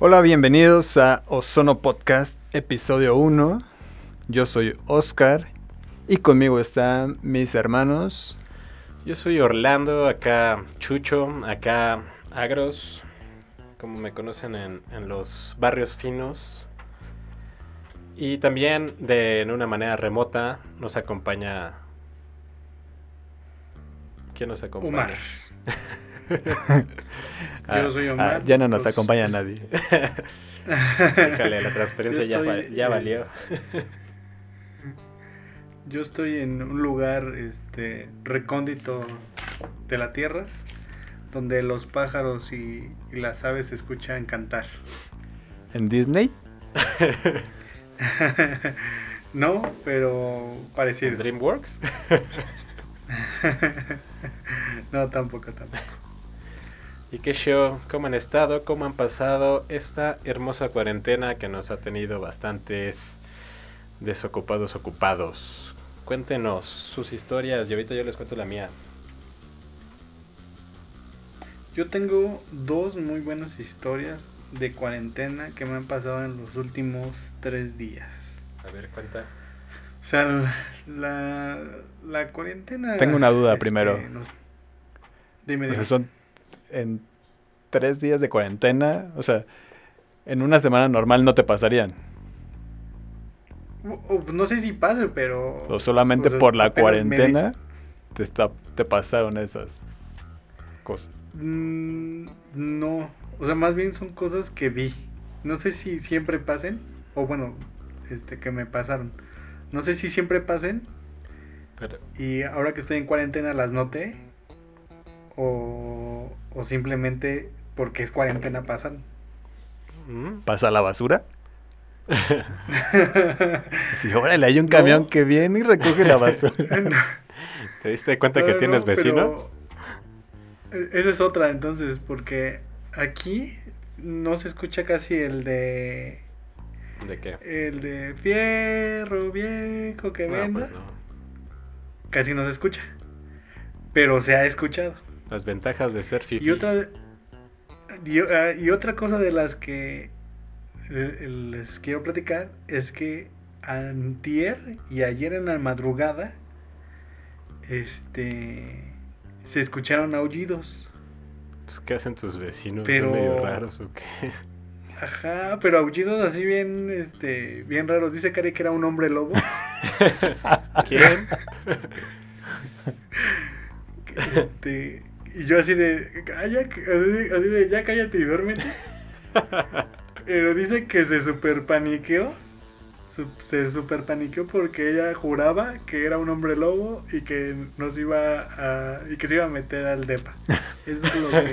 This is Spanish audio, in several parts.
Hola, bienvenidos a Ozono Podcast, episodio 1. Yo soy Oscar y conmigo están mis hermanos. Yo soy Orlando, acá Chucho, acá Agros, como me conocen en, en los barrios finos. Y también de en una manera remota nos acompaña... ¿Quién nos acompaña? Omar. Ah, Yo soy Omar. Ah, ya no nos pues, acompaña es- nadie. Híjole, la transferencia Yo ya, ya valió. Yo estoy en un lugar este, recóndito de la tierra donde los pájaros y, y las aves se escuchan cantar. En Disney, no, pero ¿En parecido. DreamWorks? no, tampoco, tampoco. ¿Y qué show? ¿Cómo han estado? ¿Cómo han pasado esta hermosa cuarentena que nos ha tenido bastantes desocupados ocupados? Cuéntenos sus historias y ahorita yo les cuento la mía. Yo tengo dos muy buenas historias de cuarentena que me han pasado en los últimos tres días. A ver, cuenta. O sea, la, la cuarentena... Tengo una duda este, primero. nos- Dime, o dime. sea, son en tres días de cuarentena, o sea, en una semana normal no te pasarían. No sé si pase, pero... O solamente o sea, por la me cuarentena te, está, te pasaron esas cosas. Mm, no, o sea, más bien son cosas que vi. No sé si siempre pasen, o bueno, este, que me pasaron. No sé si siempre pasen, Pero, y ahora que estoy en cuarentena las noté, o, o simplemente porque es cuarentena pasan. ¿mm? ¿Pasa la basura? Sí, órale, hay un camión No. que viene y recoge la basura. ¿Te diste cuenta No, que no, tienes vecinos? e- Esa es otra entonces, porque aquí no se escucha casi el de... ¿De qué? El de fierro viejo que No, venda. pues no. Casi no se escucha. Pero se ha escuchado. Las ventajas de ser fifi. Y otra, y, ah, y otra cosa de las que les quiero platicar es que antier y ayer en la madrugada este se escucharon aullidos. Pues, ¿Qué hacen tus vecinos? Pero- ¿Son medio raros o qué? Ajá, pero aullidos así bien este bien raros. Dice Cari que era un hombre lobo. ¿Quién? Este, y yo así de, "Calla", así de, así de, ya cállate y duérmete. Pero dice que se super paniqueó. su- Se super paniqueó porque ella juraba que era un hombre lobo y que nos iba a. y que se iba a meter al depa. Eso es lo que.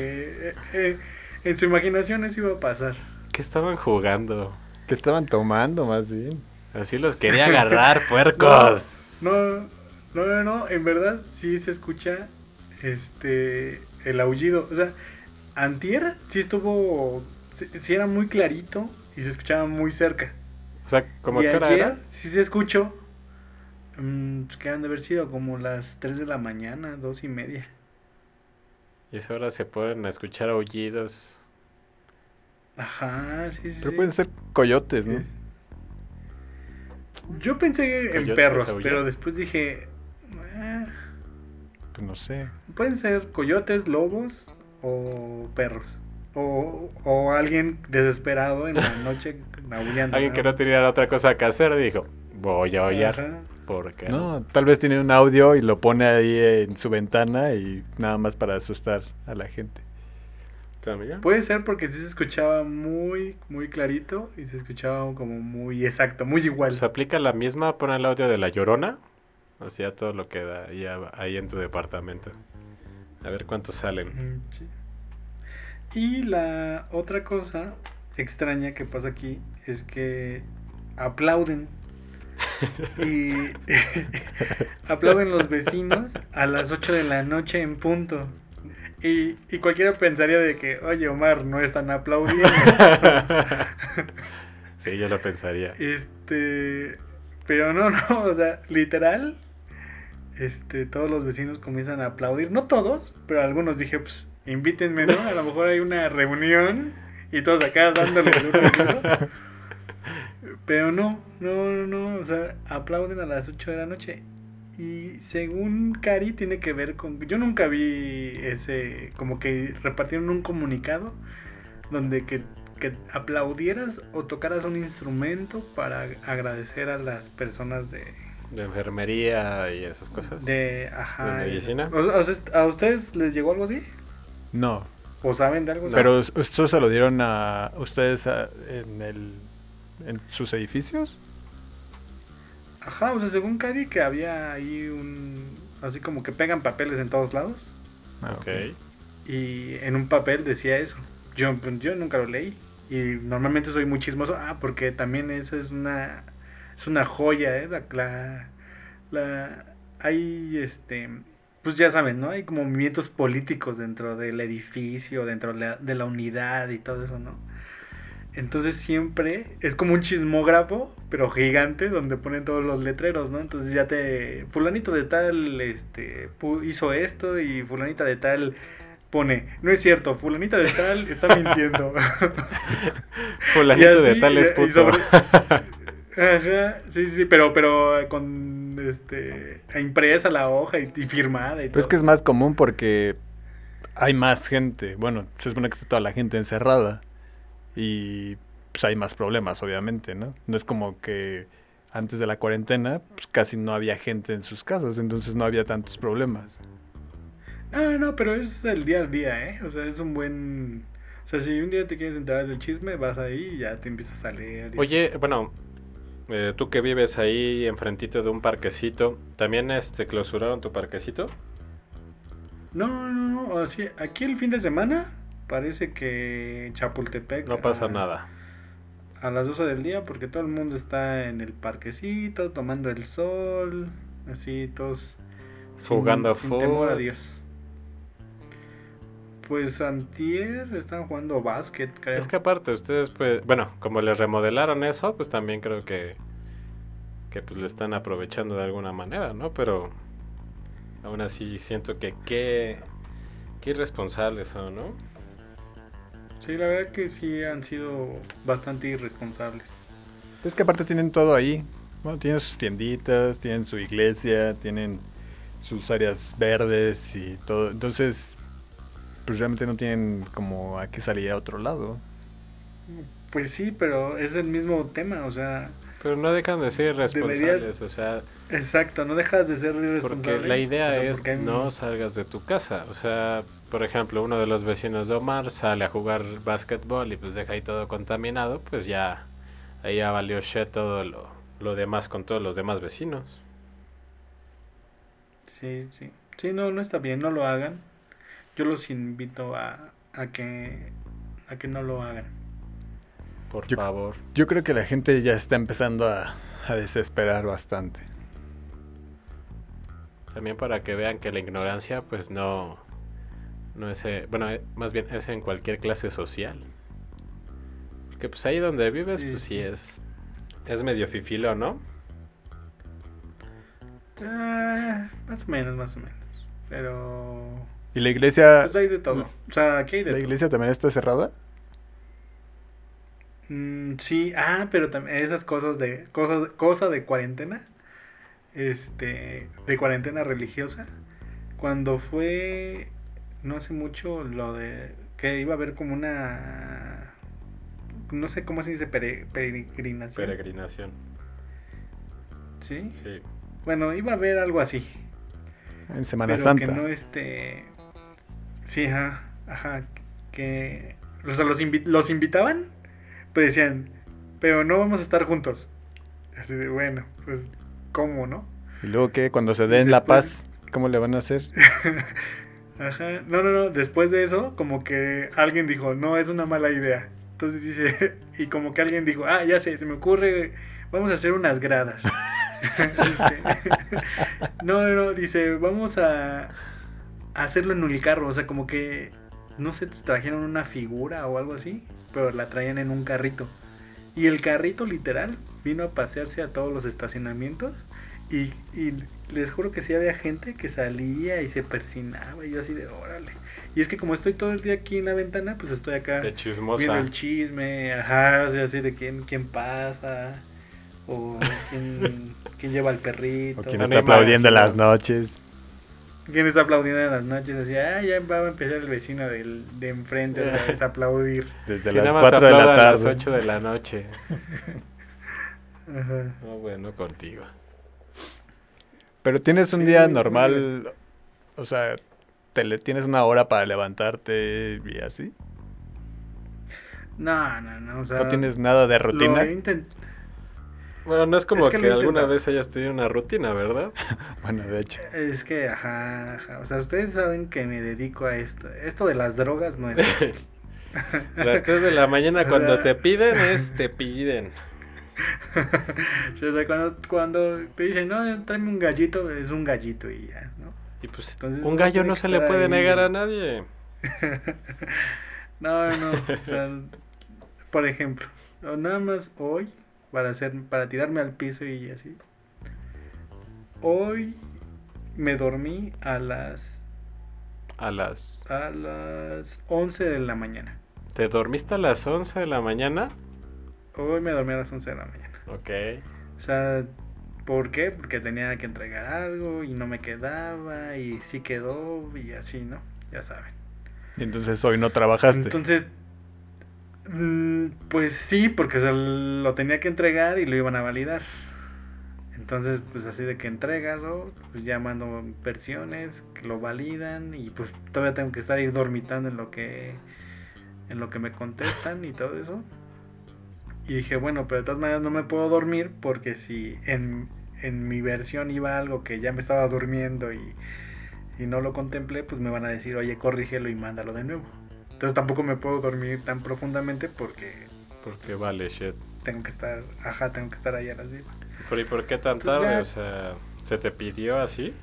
eh, eh, en su imaginación eso iba a pasar. ¿Qué estaban jugando? ¿Qué estaban tomando más bien? Así los quería agarrar, puercos. No, no, no, no, en verdad sí se escucha este el aullido. O sea, Antier sí estuvo, sí, sí era muy clarito y se escuchaba muy cerca. O sea, ¿como y qué hora ayer era? sí se escuchó, mm, pues que han de haber sido como las 3 de la mañana, dos y media. Y a esa hora se a escuchar aullidos. Ajá, sí, sí. Pero sí. pueden ser coyotes, ¿no? Es- Yo pensé en perros, pero después dije, "Eh, Pues no sé. Pueden ser coyotes, lobos o perros. O, o alguien desesperado en la noche aullando. Alguien que no tenía otra cosa que hacer dijo, voy a aullar. Ajá. ¿Por qué? No, tal vez tiene un audio y lo pone ahí en su ventana y nada más para asustar a la gente. ¿También? Puede ser porque sí se escuchaba muy, muy clarito y se escuchaba como muy exacto, muy igual. ¿Se aplica la misma? Pon el audio de la llorona. Así a todo lo que da ahí, a- ahí en tu departamento. A ver cuántos salen. Sí. Y la otra cosa extraña que pasa aquí es que aplauden. Y aplauden los vecinos a las 8 de la noche en punto. Y, y cualquiera pensaría de que, oye Omar, no están aplaudiendo. sí, yo lo pensaría. Este, pero no, no, o sea, literal, este, todos los vecinos comienzan a aplaudir, no todos, pero algunos dije, pues, invítenme, ¿no? A lo mejor hay una reunión Y todos acá dándole duro, duro. Pero no, no, no, no, o sea, aplauden a las 8 de la noche. Y según Cari tiene que ver con... Yo nunca vi ese, como que repartieron un comunicado donde que, que aplaudieras o tocaras un instrumento para agradecer a las personas de... De enfermería y esas cosas. De, ajá. ¿De medicina? ¿A ustedes les llegó algo así? No. ¿O saben de algo así? Pero esto se lo dieron a ustedes a- en el en sus edificios. Ajá, o sea, según Cari que había ahí un... Así como que pegan papeles en todos lados. Ah, ok. Y en un papel decía eso. Yo, pues, yo nunca lo leí. Y normalmente soy muy chismoso. Ah, porque también eso es una... Es una joya, ¿eh? La... la, la- hay, este... Pues ya saben, ¿no? Hay como movimientos políticos dentro del edificio, dentro de la, de la unidad y todo eso, ¿no? Entonces siempre es como un chismógrafo, pero gigante, donde ponen todos los letreros, ¿no? Entonces ya te... Fulanito de tal, este, hizo esto y fulanita de tal pone, no es cierto, fulanita de tal está mintiendo. Fulanito de tal es y puto. sobre- Ajá, sí, sí, pero, pero con, este, impresa la hoja y, y firmada y Pero es todo. que es más común porque hay más gente. Bueno, se supone que está toda la gente encerrada. Y pues hay más problemas, obviamente, ¿no? No es como que antes de la cuarentena pues, casi no había gente en sus casas, entonces no había tantos problemas. No, no, pero es el día a día, ¿eh? O sea, es un buen... O sea, si un día te quieres enterar del chisme, vas ahí y ya te empiezas a leer. y- Oye, bueno, eh, tú que vives ahí enfrentito de un parquecito, ¿también este clausuraron tu parquecito? No, no, no, así, aquí el fin de semana parece que en Chapultepec... No pasa a- nada. A las 12 del día porque todo el mundo está en el parquecito, tomando el sol, así todos... sin- Jugando sin, temor a. Dios. Pues antier están jugando básquet, creo. Es que aparte ustedes, pues, bueno, como les remodelaron eso, pues también creo que, que pues lo están aprovechando de alguna manera, ¿no? Pero aún así siento que qué, qué irresponsables son, ¿no? Sí, la verdad que sí han sido bastante irresponsables. Es que aparte tienen todo ahí. Bueno, tienen sus tienditas, tienen su iglesia, tienen sus áreas verdes y todo. Entonces, pues realmente no tienen como a qué salir a otro lado. Pues sí, pero es el mismo tema, o sea, Pero no dejan de ser irresponsables, Deberías- o sea, exacto, no dejas de ser irresponsable. porque la idea o sea, es hay- no salgas de tu casa, o sea, por ejemplo, uno de los vecinos de Omar sale a jugar básquetbol y pues deja ahí todo contaminado, pues ya, ahí ya valió shit todo lo, lo demás con todos los demás vecinos. Sí, sí. Sí, no, no está bien, no lo hagan. Yo los invito a, a que a que no lo hagan. Por Yo- favor. Yo creo que la gente ya está empezando a, a desesperar bastante. También para que vean que la ignorancia, pues no, no es, eh, bueno, eh, más bien es en cualquier clase social. Porque pues ahí donde vives, Sí, pues sí sí. es, es medio fifilo, ¿no? Ah, más o menos, más o menos. Pero ¿Y la iglesia, pues hay de todo. O sea, aquí hay de la todo. iglesia también está cerrada? Mm, sí, ah, pero también esas cosas de cosas cosa de cuarentena. Este, de cuarentena religiosa. Cuando fue no hace mucho lo de que iba a haber como una no sé cómo se dice pere- peregrinación. Peregrinación. ¿Sí? Sí. Bueno, iba a haber algo así. En Semana pero Santa. que no este sí ajá ajá que o sea los invi- los invitaban pues decían pero no vamos a estar juntos así de bueno pues cómo no ¿Y luego qué? Cuando se den la después- paz, ¿cómo le van a hacer? ajá no no no después de eso como que alguien dijo no es una mala idea entonces dice y como que alguien dijo ah ya sé se me ocurre vamos a hacer unas gradas Este, no, no, no, dice, vamos a hacerlo en el carro, o sea, como que, no sé, trajeron una figura o algo así, pero la traían en un carrito. Y el carrito literal vino a pasearse a todos los estacionamientos Y, y les juro que sí había gente que salía y se persinaba y yo así de órale. Y es que como estoy todo el día aquí en la ventana, pues estoy acá viendo el chisme, ajá, o sea, así de quién, quién pasa, o quién, quién lleva al perrito, O quien No está aplaudiendo en las noches. Quién está aplaudiendo en las noches, así, ah, ya va a empezar el vecino del, de enfrente otra vez a aplaudir. Desde Si las nada más 4 de la aplauda a las tarde. 8 de la noche. Ajá. No, bueno, contigo. Pero tienes un Sí, día normal, o sea, te le, tienes una hora para levantarte y así. No, no, no, o sea, ¿No tienes nada de lo rutina? he intent- Bueno, no es como Es que alguna vez hayas tenido una rutina, ¿verdad? Bueno, de hecho. Es que, ajá, ajá, o sea, ustedes saben que me dedico a esto. Esto de las drogas no es fácil. Las 3 de la mañana O cuando sea- te piden es te piden. Sí, o sea, cuando, cuando te dicen, no, tráeme un gallito, es un gallito y ya, ¿no? Y pues Entonces, un gallo no se le puede ahí. negar a nadie. No, no, o sea, por ejemplo, nada más hoy, para hacer, para tirarme al piso y así. Hoy me dormí a las, A las... a las 11 de la mañana. ¿Te dormiste a las 11 de la mañana? Hoy me dormí a las 11 de la mañana. Ok. O sea, ¿por qué? Porque tenía que entregar algo y no me quedaba y sí quedó y así, ¿no? Ya saben. Entonces hoy no trabajaste. Entonces, pues sí, porque o lo tenía que entregar y lo iban a validar. Entonces, pues así de que entrégalo, pues ya mando versiones, que lo validan y pues todavía tengo que estar ahí dormitando en lo que en lo que me contestan y todo eso. Y dije, bueno, pero de todas maneras no me puedo dormir porque si en, en mi versión iba algo que ya me estaba durmiendo y, y no lo contemplé, pues me van a decir, oye, corrígelo y mándalo de nuevo. Entonces tampoco me puedo dormir tan profundamente porque Porque vale, shit. tengo que estar, ajá, tengo que estar ahí a las vivas. ¿Pero y por qué tan Entonces tarde? ya- O sea, ¿se te pidió así?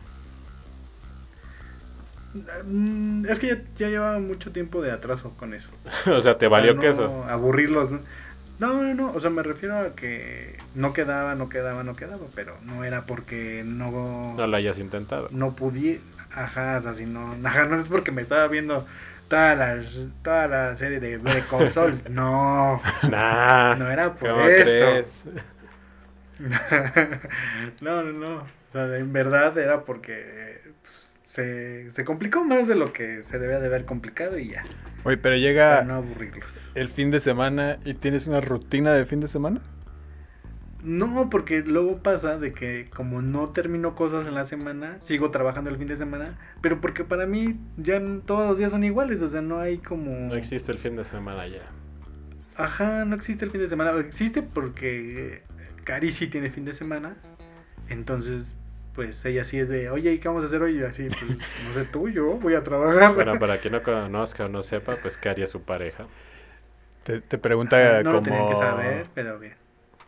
Mm, Es que ya, ya llevaba mucho tiempo de atraso con eso. o sea, ¿te valió no queso? Aburrirlos. ¿no? No, no, no. O sea, me refiero a que no quedaba, no quedaba, no quedaba. Pero no era porque no. No lo hayas intentado. no pudiera. Ajá, o sea, si no. Ajá, no es porque me estaba viendo toda la, toda la serie de Better Call Saul. No, Nah. no era por ¿Cómo eso. crees? no, no, no. O sea, en verdad era porque pues, se, se complicó más de lo que se debía de haber complicado y ya. Oye, pero Para llega no aburrirlos. el fin de semana y tienes una rutina de fin de semana. No, porque luego pasa de que como no termino cosas en la semana, sigo trabajando el fin de semana, pero porque para mí ya todos los días son iguales, o sea, no hay como... No existe el fin de semana ya. Ajá, no existe el fin de semana. Existe porque Cari sí tiene fin de semana, entonces pues ella sí es de, oye, ¿y qué vamos a hacer hoy? Y así, pues no sé tú, yo voy a trabajar. Bueno, para quien no conozca o no sepa, pues ¿qué haría su pareja? Te, te pregunta no lo tenían que como, saber, pero bien.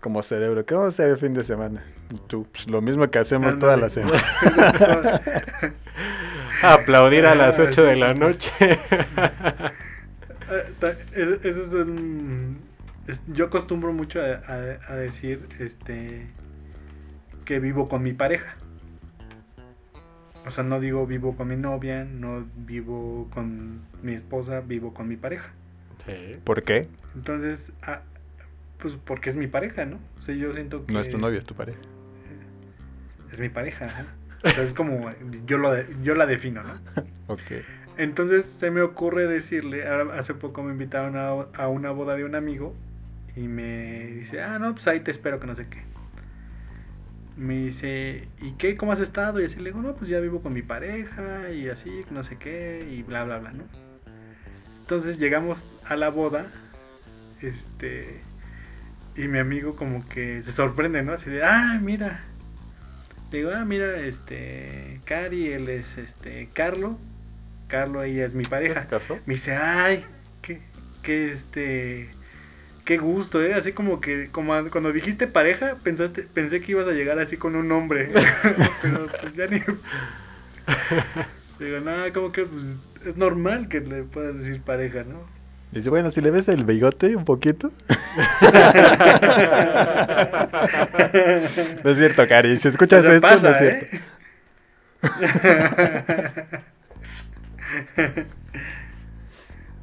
Como cerebro, ¿qué vamos a hacer el fin de semana? Y tú, pues lo mismo que hacemos toda la semana. Aplaudir a las Ah, 8 de sí. la noche. Eh, Eso es un... es- yo acostumbro mucho a, a- a decir este que vivo con mi pareja. O sea, no digo vivo con mi novia, no vivo con mi esposa, vivo con mi pareja. sí. ¿Por qué? Entonces, ah, pues porque es mi pareja, ¿no? O sea, yo siento que No es tu novio, es tu pareja. es mi pareja. ajá. O sea, es como yo, lo yo la defino, ¿no? Ok. Entonces se me ocurre decirle, ahora hace poco me invitaron a, a una boda de un amigo y me dice, ah, no, pues ahí te espero que no sé qué. Me dice, ¿y qué? ¿Cómo has estado? Y así le digo, no, pues ya vivo con mi pareja y así, que no sé qué, y bla, bla, bla, ¿no? Entonces llegamos a la boda, este, y mi amigo como que se sorprende, ¿no? Así de, ah, mira. Le digo, ah, mira, este, Cari, él es, este, Carlo. Carlo, ella es mi pareja. Me dice, ay, qué, qué este, qué gusto, ¿eh? Así como que, como cuando dijiste pareja, pensaste, pensé que ibas a llegar así con un nombre, pero pues ya ni... Digo, no, como que pues, es normal que le puedas decir pareja, ¿no? Dice, bueno, si le ves el bigote un poquito. no es cierto, Cari. Si escuchas Pero esto, pasa, no es cierto. ¿eh?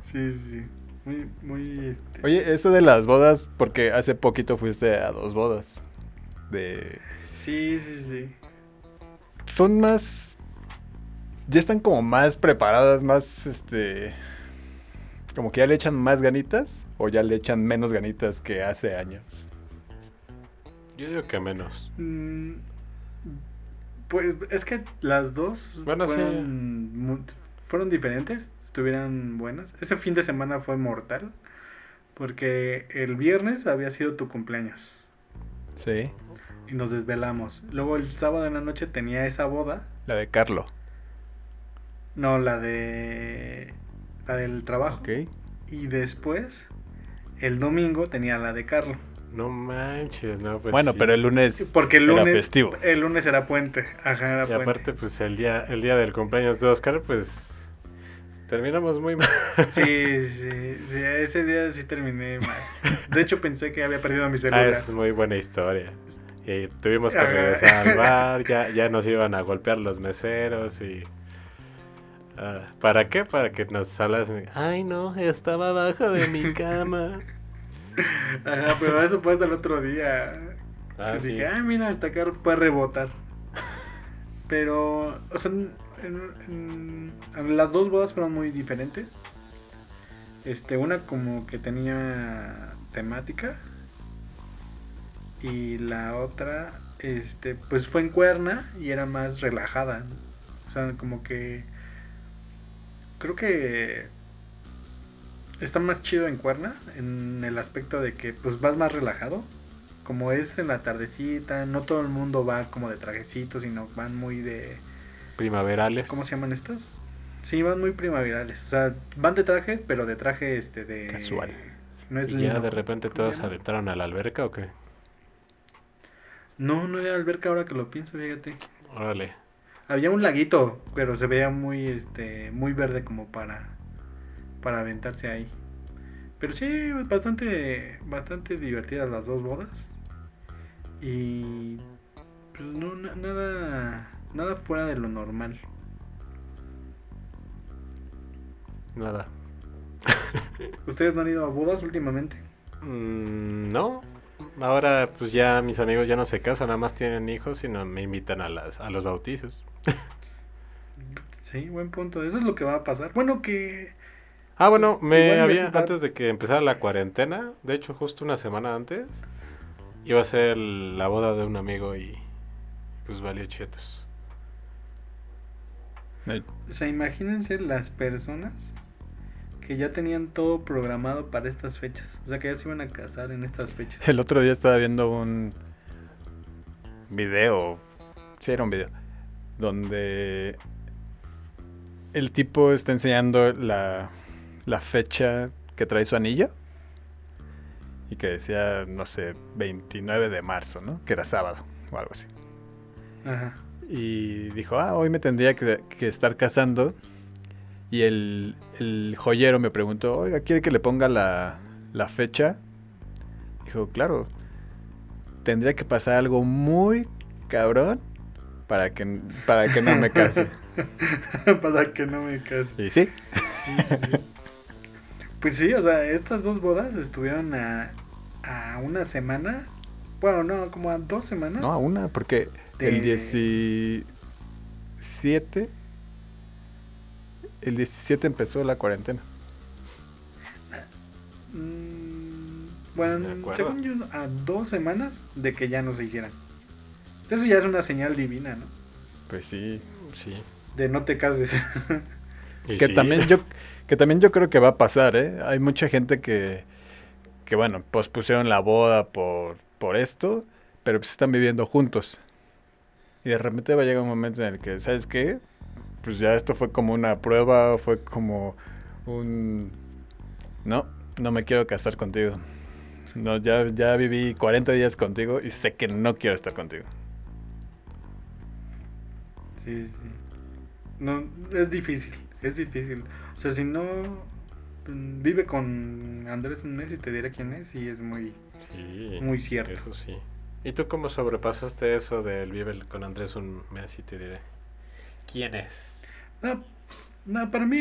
sí, sí. Muy, muy, este... Oye, eso de las bodas, porque hace poquito fuiste a dos bodas. De... Sí, sí, sí. Son más... Ya están como más preparadas, más, este... Como que ya le echan más ganitas o ya le echan menos ganitas que hace años. Yo digo que menos. Mm, Pues es que las dos Bueno, sí. fueron, fueron diferentes, estuvieran buenas. Ese fin de semana fue mortal, porque el viernes había sido tu cumpleaños Sí. y nos desvelamos. Luego el sábado en la noche tenía esa boda, La de Carlo. no la de la del trabajo. Ok. Y después el domingo tenía la de Carlo. No manches, no, pues bueno, sí. pero el lunes Porque el era lunes festivo. el lunes era puente, ajá, era Y puente. aparte, pues el día, el día del cumpleaños de Oscar, pues terminamos muy mal. Sí, sí, sí, ese día sí terminé mal. De hecho pensé que había perdido mi Ah, celular. es muy buena historia. Y tuvimos que regresar al bar, ya, ya nos iban a golpear los meseros y... ah, ¿Para qué? Para que nos hablasen. Ay, no, estaba abajo de mi cama. Ajá, pero eso fue hasta el otro día. Ah, que sí. dije, ah, mira, hasta acá fue a rebotar. Pero, o sea, en, en- en las dos bodas fueron muy diferentes. Este, una como que tenía temática. Y la otra, este, pues fue en cuerna y era más relajada. O sea, como que. Creo que. Está más chido en cuerna. En el aspecto de que, pues vas más relajado como es en la tardecita, no todo el mundo va como de trajecito, sino van muy de... Primaverales. ¿Cómo se llaman estas? Sí, van muy primaverales. O sea, van de trajes, pero de traje este de... Casual. No es ¿Y ya de repente ¿Cómo se todos llama? adentraron a la alberca o qué? No, no había alberca ahora que lo pienso, fíjate. Órale. Había un laguito, pero se veía muy, este, muy verde como para, para aventarse ahí. Pero sí, bastante, bastante divertidas las dos bodas. Y pues no, na- nada, nada fuera de lo normal. Nada. ¿Ustedes no han ido a bodas últimamente? Mm, no. Ahora pues ya mis amigos ya no se casan, nada más tienen hijos y no me invitan a, las, a los bautizos. Sí, buen punto. Eso es lo que va a pasar. Bueno, que... Ah, bueno, Pues, me había, va- antes de que empezara la cuarentena, de hecho justo una semana antes, iba a ser la boda de un amigo y pues valió chetos. O sea, imagínense las personas que ya tenían todo programado para estas fechas. O sea, que ya se iban a casar en estas fechas. El otro día estaba viendo un video, sí era un video, donde el tipo está enseñando la, la fecha que trae su anillo y que decía, no sé, 29 de marzo, ¿no? Que era sábado o algo así. Ajá. Y dijo, ah, hoy me tendría que, que estar casando. Y el, el joyero me preguntó, oiga, ¿quiere que le ponga la, la fecha? Dijo, claro, tendría que pasar algo muy cabrón para que, para que no me case. para que no me case. Y sí, Sí, sí. Pues sí, o sea, estas dos bodas estuvieron a, a una semana. Bueno, no, como a dos semanas. no, a una, porque el De- 17, el 17 empezó la cuarentena. Mm, bueno, según yo, a dos semanas de que ya no se hicieran. Eso ya es una señal divina, ¿no? Pues sí, Sí. De no te cases. Que sí. también yo que también yo creo que va a pasar ¿eh? hay mucha gente que que bueno pospusieron la boda por por esto pero pues están viviendo juntos y de repente va a llegar un momento en el que sabes qué pues ya esto fue como una prueba fue como un no no me quiero casar contigo no ya ya viví 40 días contigo y sé que no quiero estar contigo Sí, sí. No, es difícil, es difícil. O sea, si no, mm, vive con Andrés un mes y te diré quién es y es muy, Sí, muy cierto. eso sí. ¿Y tú cómo sobrepasaste eso del vive con Andrés un mes y te diré? ¿Quién es? No, no, para mí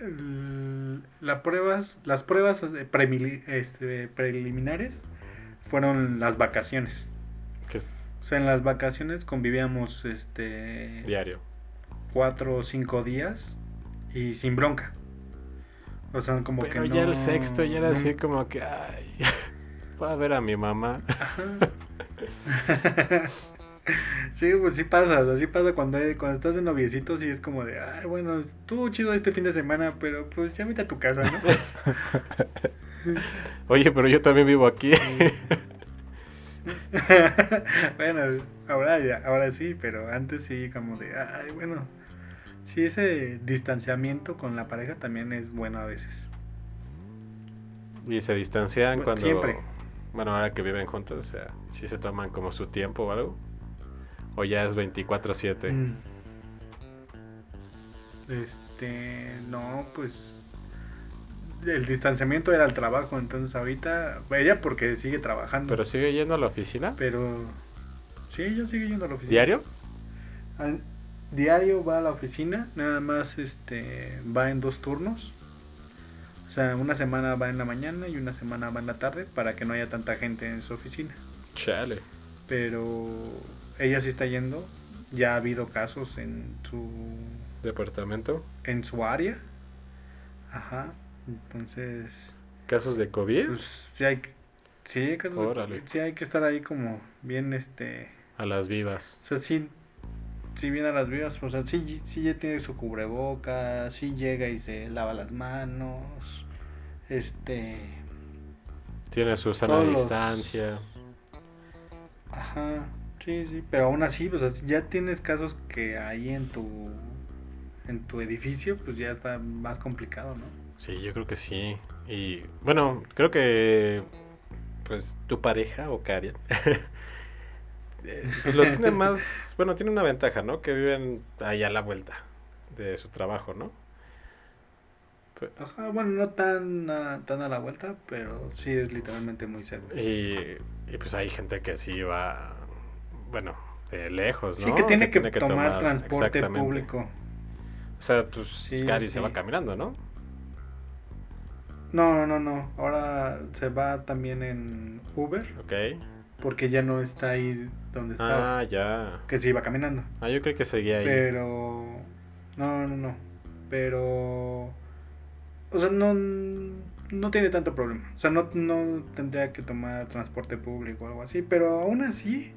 el- la pruebas, las pruebas premili- este, preliminares fueron las vacaciones. ¿Qué O sea, en las vacaciones convivíamos este diario? cuatro o cinco días y sin bronca. O sea, como Pero que ya no- el sexto ya era no- así como que, ay, voy a ver a mi mamá. Sí, pues sí pasa, o sea, sí pasa cuando, hay- cuando estás de noviecito, sí es como de, ay, bueno, estuvo chido este fin de semana, pero pues ya vete a tu casa, ¿no? Oye, pero yo también vivo aquí. bueno, ahora ya, ahora sí, pero antes sí como de, ay, bueno, sí ese distanciamiento con la pareja también es bueno a veces. y se distancian Bueno, cuando... siempre. Bueno, ahora que viven juntos, o sea, si se toman como su tiempo o algo. O ya es 24/7. Mm. Este, no, pues el distanciamiento era el trabajo, entonces ahorita, ella porque sigue trabajando, Pero sigue yendo a la oficina. pero sí, ella sigue yendo a la oficina. ¿Diario? Al- diario va a la oficina, nada más este va en dos turnos. O sea, una semana va en la mañana y una semana va en la tarde para que no haya tanta gente en su oficina. Chale. Pero ella sí está yendo. Ya ha habido casos en su Departamento. en su área. Ajá. Entonces, ¿Casos de COVID? pues sí hay sí, casos Órale. Sí hay que estar ahí como bien este a las vivas. O sea, sí, sí viene a las vivas, o sea, sí, sí ya tiene su cubreboca, sí llega y se lava las manos, este, Tiene su sana Todos los- distancia. ajá, sí, sí, pero aún así, pues así, ya tienes casos que ahí en tu, en tu edificio, pues ya está más complicado, ¿no? Sí, yo creo que sí. Y bueno, creo que pues tu pareja o Karia eh, pues lo tiene más, bueno, tiene una ventaja, ¿no? Que viven ahí a la vuelta de su trabajo, ¿no? Ajá, bueno, no tan a, tan a la vuelta, pero sí es literalmente muy cerca. Y, y, pues hay gente que sí va, bueno, de lejos, ¿no? Sí, que tiene que, tomar, transporte público. O sea, pues Sí, Cari sí. se va caminando, ¿no? No, no, no, ahora se va también en Uber. Ok. porque ya no está ahí donde estaba, Ah, ya. que se iba caminando. Ah, yo creo que seguía ahí. Pero no, no, no. Pero o sea, no no tiene tanto problema. O sea, no, no tendría que tomar transporte público o algo así, pero aún así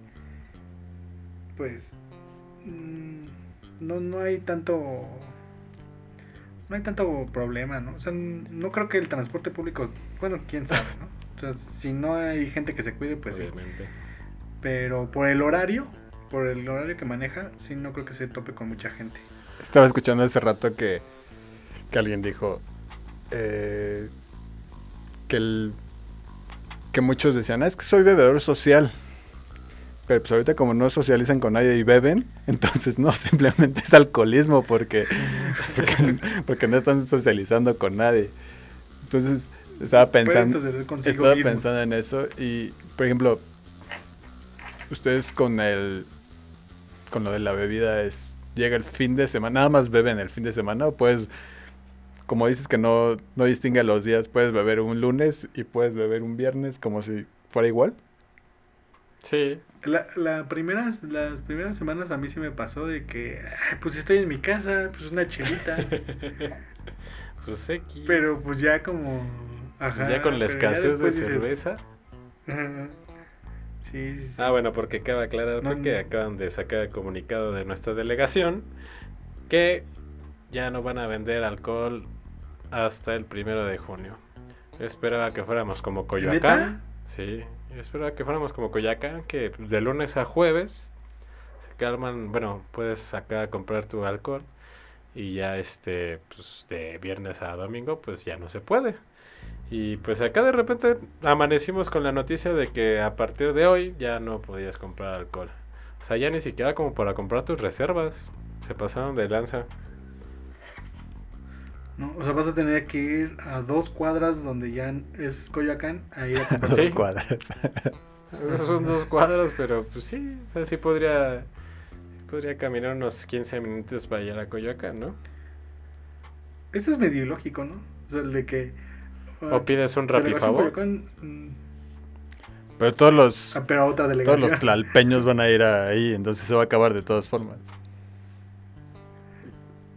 pues mm, no no hay tanto no hay tanto problema, ¿no? O sea, no creo que el transporte público, bueno, quién sabe, ¿no? O sea, si no hay gente que se cuide, pues sí. obviamente. Pero por el horario, por el horario que maneja, sí no creo que se tope con mucha gente. Estaba escuchando hace rato que, que alguien dijo eh, que, el, que muchos decían, "Ah, es que soy bebedor social. Pero pues ahorita como no socializan con nadie y beben, entonces no, simplemente es alcoholismo porque, porque, porque no están socializando con nadie. Entonces estaba pensando... Estaba mismos. pensando en eso y, por ejemplo, ustedes con el con lo de la bebida es llega el fin de semana, nada más beben el fin de semana o puedes como dices que no no distingue los días, puedes beber un lunes y puedes beber un viernes como si fuera igual. Sí. La, la primeras, las primeras semanas a mí sí me pasó de que, "Ay, pues estoy en mi casa, pues una chelita. Pues X. pero pues ya como... Ajá, ya con la escasez de dices, cerveza. Sí, sí, sí. Ah, bueno, porque acaba de aclarar No, que no. acaban de sacar el comunicado de nuestra delegación que ya no van a vender alcohol hasta el primero de junio. Yo esperaba que fuéramos como Coyoacán. ¿Neta? Sí, yo esperaba que fuéramos como Coyoacán, que de lunes a jueves se calman, bueno, puedes acá comprar tu alcohol y ya este, pues de viernes a domingo, pues ya no se puede. Y pues acá de repente amanecimos con la noticia de que a partir de hoy ya no podías comprar alcohol. O sea, ya ni siquiera como para comprar tus reservas. Se pasaron de lanza. ¿No? O sea, vas a tener que ir a dos cuadras donde ya es Coyoacán a ir a comprar. Dos Sí. cuadras. Esos son dos cuadras, pero pues sí, o sea, sí podría, sí podría caminar unos 15 minutos para llegar a Coyoacán, ¿no? Eso es medio ilógico, ¿no? O sea, el de que... ah, O pides un. Coyoacán, mm, Pero todos los, ah, pero a otra todos delegación. los tlalpeños van a ir ahí, entonces se va a acabar de todas formas.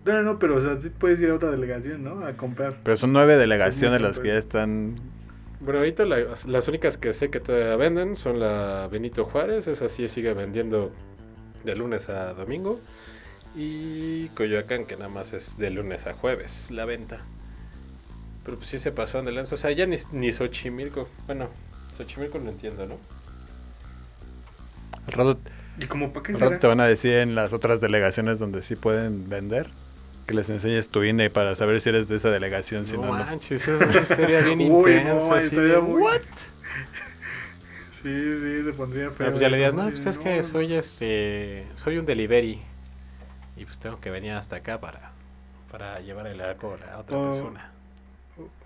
No, no, no, pero o sea, sí puedes ir a otra delegación, ¿no? A comprar. Pero son nueve delegaciones las que ya están... Bueno, ahorita la- las únicas que sé que todavía venden son la Benito Juárez, esa sí sigue vendiendo de lunes a domingo. Y Coyoacán, que nada más es de lunes a jueves la venta. Pero pues sí se pasó de lanza. O sea, ya ni, ni Xochimilco. Bueno, Xochimilco no entiendo, ¿no? Al rato, ¿Y como para qué será? te van a decir en las otras delegaciones donde sí pueden vender que les enseñes tu INE para saber si eres de esa delegación, si no, manches, eso estaría bien Uy, intenso. no, muy- ¿What? Sí, sí, se pondría feo. Pero pues ya le digas, ¿no? pues es que soy este, soy un delivery. Y pues tengo que venir hasta acá para, para llevar el alcohol a otra Oh. persona.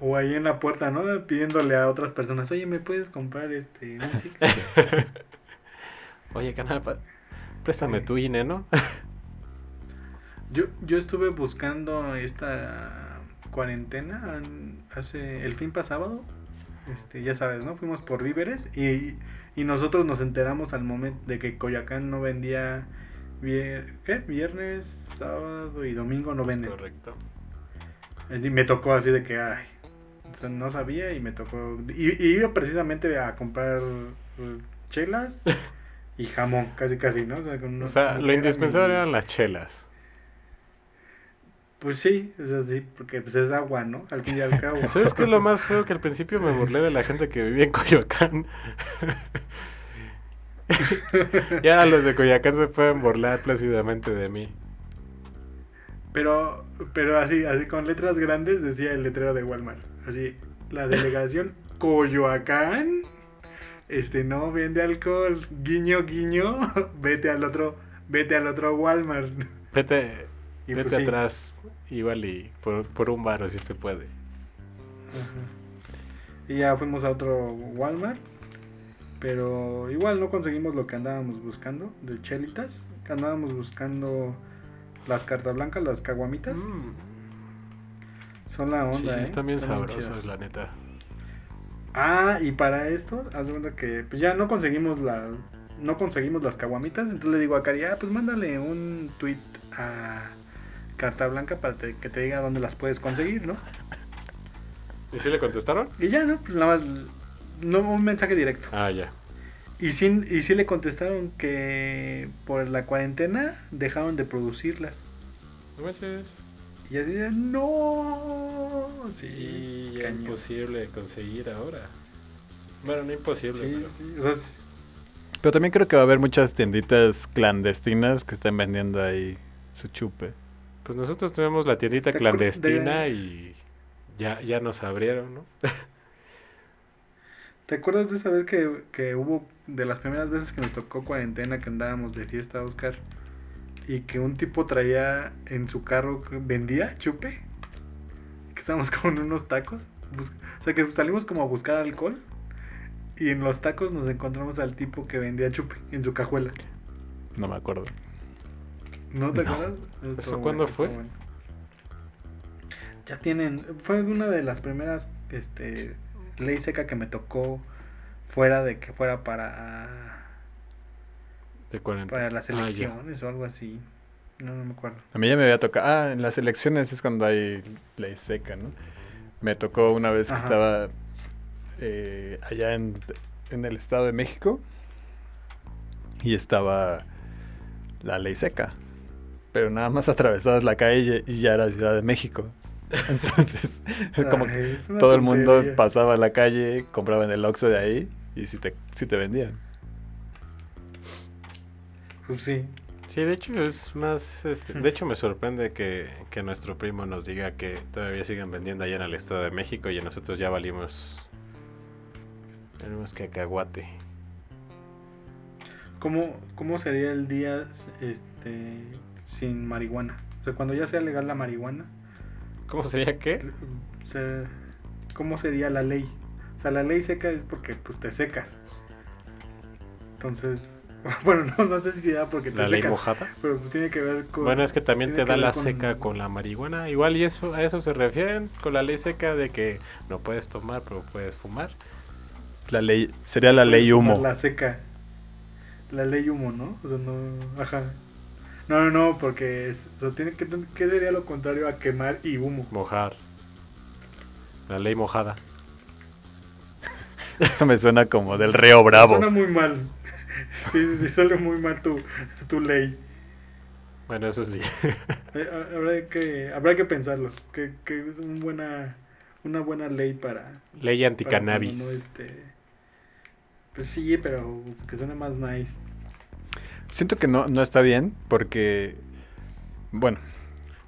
O ahí en la puerta, ¿no? Pidiéndole a otras personas, oye, ¿me puedes comprar este un Six? Oye, canal, préstame Sí. tu INE, ¿no? Yo, yo estuve buscando esta cuarentena en- hace el fin pasado. Este, ya sabes, ¿no? Fuimos por víveres y, y nosotros nos enteramos al momento de que Coyoacán no vendía vier- ¿qué? Viernes, sábado y domingo no venden. Correcto. Y me tocó así de que, ay, no sabía y me tocó. Y, y iba precisamente a comprar eh, chelas y jamón, casi casi, ¿no? O sea, con O unos- sea, como lo indispensable eran las chelas. Pues sí, o sea, sí, porque pues es agua, ¿no? Al fin y al cabo. ¿Sabes qué es lo más feo? Que al principio me burlé de la gente que vivía en Coyoacán. ya los de Coyoacán se pueden burlar plácidamente de mí. Pero, pero así, así con letras grandes decía el letrero de Walmart. Así, la delegación Coyoacán, este no vende alcohol, guiño, guiño, vete al otro, vete al otro Walmart. Vete, Y vete pues sí. atrás, igual y por, por un bar, si se puede. Ajá. Y ya fuimos a otro Walmart. Pero igual no conseguimos lo que andábamos buscando de chelitas. Andábamos buscando las cartas blancas, las caguamitas. Mm, Son la sí, onda, ¿eh? están bien Están sabrosas, la neta. Ah, y para esto, haz de cuenta que pues ya no conseguimos la no conseguimos las caguamitas, entonces le digo a Cari, ah, pues mándale un tweet a Carta Blanca para te- que te diga dónde las puedes conseguir, ¿no? ¿Y si le contestaron? Y ya, ¿no? Pues nada más no un mensaje directo. Ah, ya. Y sí, y sí le contestaron que por la cuarentena dejaron de producirlas. No manches. Y así de, no. Sí, imposible de conseguir ahora. Bueno, no imposible, Sí, pero... sí, o sea, sí. Pero también creo que va a haber muchas tienditas clandestinas que estén vendiendo ahí su chupe. Pues nosotros tenemos la tiendita ¿Te acuer- clandestina de- y ya, ya nos abrieron, ¿no? ¿Te acuerdas de esa vez que, que hubo de las primeras veces que nos tocó cuarentena que andábamos de fiesta, Oscar? Y que un tipo traía en su carro, que vendía chupe. Que estábamos con unos tacos. bus- o sea, que salimos como a buscar alcohol. Y en los tacos nos encontramos al tipo que vendía chupe en su cajuela. No me acuerdo. ¿No te No. acuerdas? Estuvo ¿Eso cuándo fue? bueno. Ya tienen. Fue una de las primeras este, ley seca que me tocó fuera de que fuera para De 40. para las Ah, elecciones o algo así. No, no me acuerdo. A mí ya me había tocado. Ah, en las elecciones es cuando hay ley seca, ¿no? Me tocó una vez que estaba eh, allá en, en el Estado de México y estaba la ley seca. Pero nada más atravesabas la calle y ya era Ciudad de México. Entonces, como que Ay, todo el mundo pasaba la calle, compraba en el Oxxo de ahí y si te, si te vendían. Pues sí. Sí, de hecho es más... Este, de hecho me sorprende que, que nuestro primo nos diga que todavía siguen vendiendo allá en el Estado de México y nosotros ya valimos... Valimos cacahuate. ¿Cómo, ¿Cómo sería el día este sin marihuana? O sea, cuando ya sea legal la marihuana, ¿Cómo sería qué? ¿cómo sería la ley? O sea, la ley seca es porque pues te secas. Entonces, bueno, no, no sé si sea porque te ¿La ley secas. mojada? Pero pues tiene que ver con... Bueno, es que también te da la con- seca con la marihuana. Igual y eso a eso se refieren con la ley seca de que no puedes tomar, pero puedes fumar. La ley, sería la ley humo. La seca. La ley humo, ¿no? O sea, no... Ajá. No, no, no, porque es, o sea, tiene que, ¿qué sería lo contrario a quemar y humo? Mojar. La ley mojada. Eso me suena como del Río Bravo. Suena muy mal. Sí, sí, sí, suena muy mal tu, tu ley. Bueno, eso sí. Eh, ha- Habrá que, habrá que pensarlo. Que, que es una buena, una buena ley para... ley para anticannabis. no, este, Pues sí, pero que suene más nice. Siento que no, no está bien porque, bueno,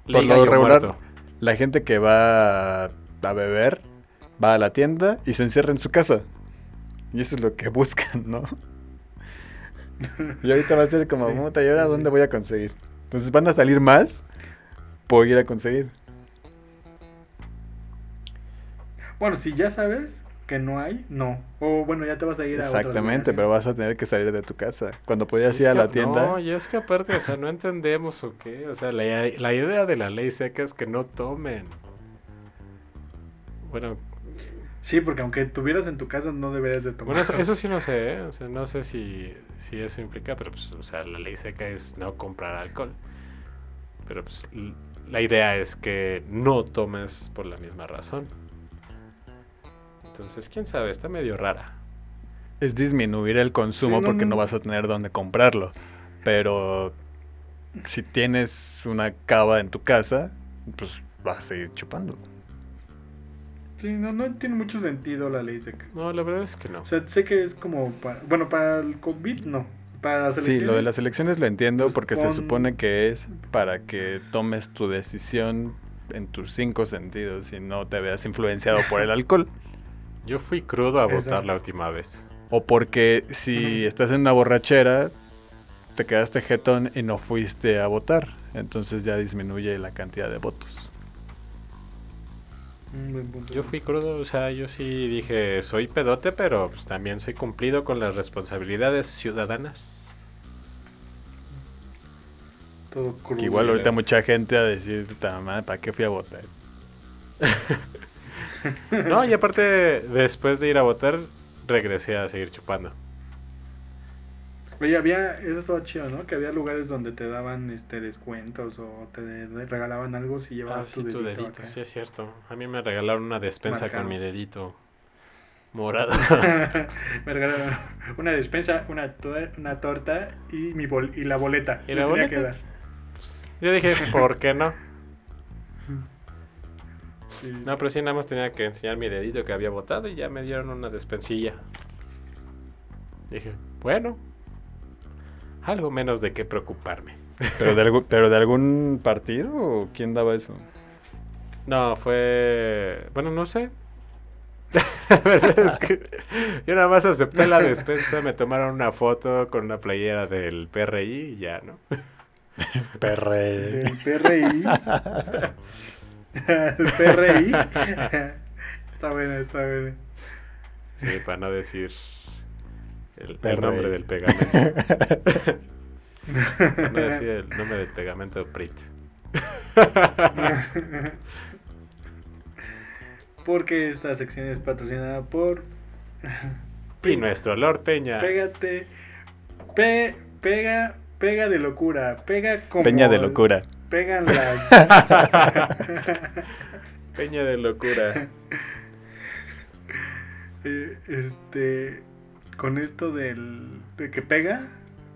Ley por lo regular, muerto. la gente que va a, beber va a la tienda y se encierra en su casa. Y eso es lo que buscan, ¿no? Y ahorita va a ser como, Sí, ¿y ahora sí, dónde voy a conseguir? Entonces van a salir más por ir a conseguir. Bueno, si ya sabes que no hay, no. O bueno, ya te vas a ir a Exactamente, pero vas a tener que salir de tu casa. Cuando podías ir a que- la tienda, No, y es que aparte, o sea, no entendemos o qué. O sea, la, la idea de la ley seca es que no tomen. Bueno, Sí, porque aunque tuvieras en tu casa no deberías de tomar. bueno eso, eso sí no sé, ¿eh? O sea, no sé si, si eso implica, pero pues, o sea, la ley seca es no comprar alcohol. Pero pues la idea es que no tomes por la misma razón. Entonces, quién sabe, está medio rara. es disminuir el consumo Sí, no, porque no. no vas a tener dónde comprarlo. Pero si tienes una cava en tu casa, pues vas a seguir chupando. Sí, no, no tiene mucho sentido la ley seca. No, la verdad es que no. O sea, sé que es como para... Bueno, para el COVID no. Para las Sí, lo de las elecciones lo entiendo pues, porque se pon- supone que es para que tomes tu decisión en tus cinco sentidos y no te veas influenciado por el alcohol. Yo fui crudo a votar la última vez. O porque si estás en una borrachera, te quedaste jetón y no fuiste a votar. Entonces ya disminuye la cantidad de votos. Yo fui crudo, o sea, yo sí dije, soy pedote, pero pues también soy cumplido con las responsabilidades ciudadanas. Todo crudo. Que igual ahorita mucha gente a decir, "Ta madre, ¿para qué fui a votar? No, y aparte, después de ir a votar, regresé a seguir chupando. Oye, había... Eso estaba chido, ¿no? Que había lugares donde te daban este descuentos o te de- regalaban algo si Ah, llevabas sí, tu tu dedito, acá. sí es cierto. A mí me regalaron una despensa Marcado. con mi dedito morado. Me regalaron una despensa, una, tor- una torta y, mi bol y la boleta. ¿Y Les la tenía boleta? que dar. Yo dije, ¿por qué no? Sí. No, pero sí, nada más tenía que enseñar mi dedito que había votado y ya me dieron una despensilla. Dije, bueno, algo menos de qué preocuparme. ¿Pero de, algu- ¿Pero de algún partido o quién daba eso? No, fue. Bueno, no sé. La verdad es que yo nada más acepté la despensa, me tomaron una foto con una playera del PRI y ya, ¿no? Perre. Del PRI. El PRI. está buena, está buena. Sí, para no decir el, nombre del pegamento. Para no decir el nombre del pegamento PRIT. Porque esta sección es patrocinada por Y nuestro Lord Peña. Pégate. Pe, pega, pega de locura. Pega como. Peña de locura. Pegan las. Peña de locura. Eh, este. Con esto del. De que pega.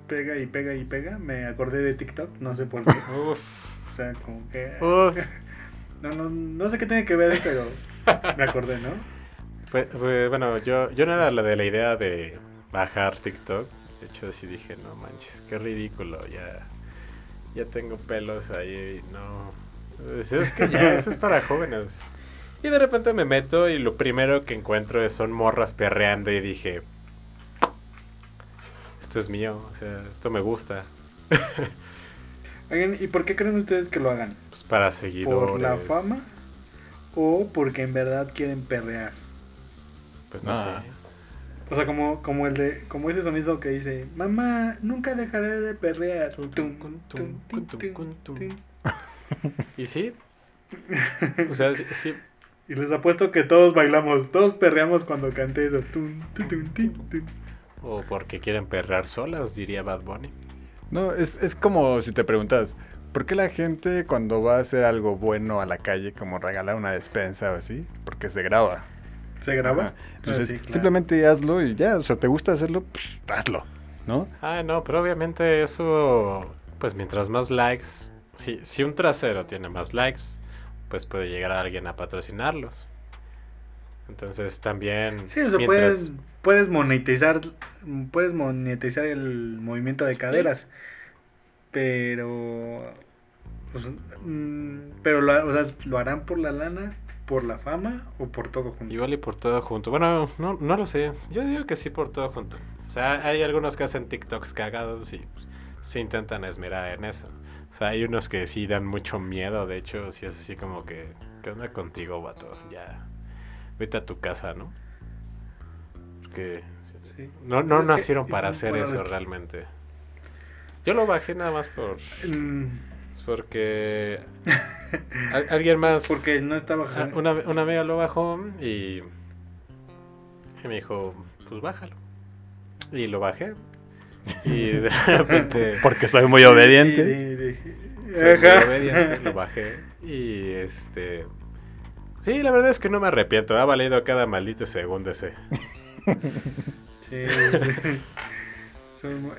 Pega y pega y pega. Me acordé de TikTok. No sé por qué. Uf, O sea, como que. uf. No, no, no sé qué tiene que ver, pero. Me acordé, ¿no? Pues, pues, bueno, yo, yo no era la de la idea de bajar TikTok. De hecho, sí dije, no manches, qué ridículo. Ya, ya tengo pelos ahí. No. Pues Es que ya, eso es para jóvenes. Y de repente me meto y lo primero que encuentro es- son morras perreando y dije, esto es mío, o sea, esto me gusta. ¿y por qué creen ustedes que lo hagan? Pues para seguidores. ¿Por la fama? o porque en verdad quieren perrear. Pues no Ah. sé. O sea, como, como el de, como ese sonido que dice, mamá, nunca dejaré de perrear. ¿Y sí? O sea, sí, sí, Y les apuesto que todos bailamos, todos perreamos cuando canté eso. O porque quieren perrear solas, diría Bad Bunny. No, es, es como si te preguntas, ¿por qué la gente cuando va a hacer algo bueno a la calle, como regalar una despensa o así, porque se graba? ¿Se graba? Ajá. Entonces, Ah, sí, claro. simplemente hazlo y ya, o sea, ¿te gusta hacerlo? Pues hazlo, ¿no? Ah, no, pero obviamente eso, pues mientras más likes, si, si un trasero tiene más likes, pues puede llegar a alguien a patrocinarlos. Entonces también... Sí, o sea, mientras- puedes, puedes monetizar, puedes monetizar el movimiento de caderas, pero, pues, mm, pero lo, o sea, lo harán por la lana, por la fama o por todo junto. Igual y por todo junto. Bueno, no, no lo sé. Yo digo que sí por todo junto. O sea, hay algunos que hacen TikToks cagados y pues, se intentan esmerar en eso. O sea, hay unos que sí dan mucho miedo. De hecho, si es así como que, ¿qué onda contigo, vato? Ya, vete a tu casa, ¿no? Porque Sí. no, no que- nacieron para hacer bueno, eso es que- realmente. Yo lo bajé nada más por porque alguien más Porque no estaba... Ah, una, una amiga lo bajó y, y me dijo, pues bájalo. Y lo bajé. Y de repente Porque soy muy obediente. soy muy obediente, lo bajé. Y este... Sí, la verdad es que no me arrepiento. Ha valido cada maldito segundo ese. Sí, sí.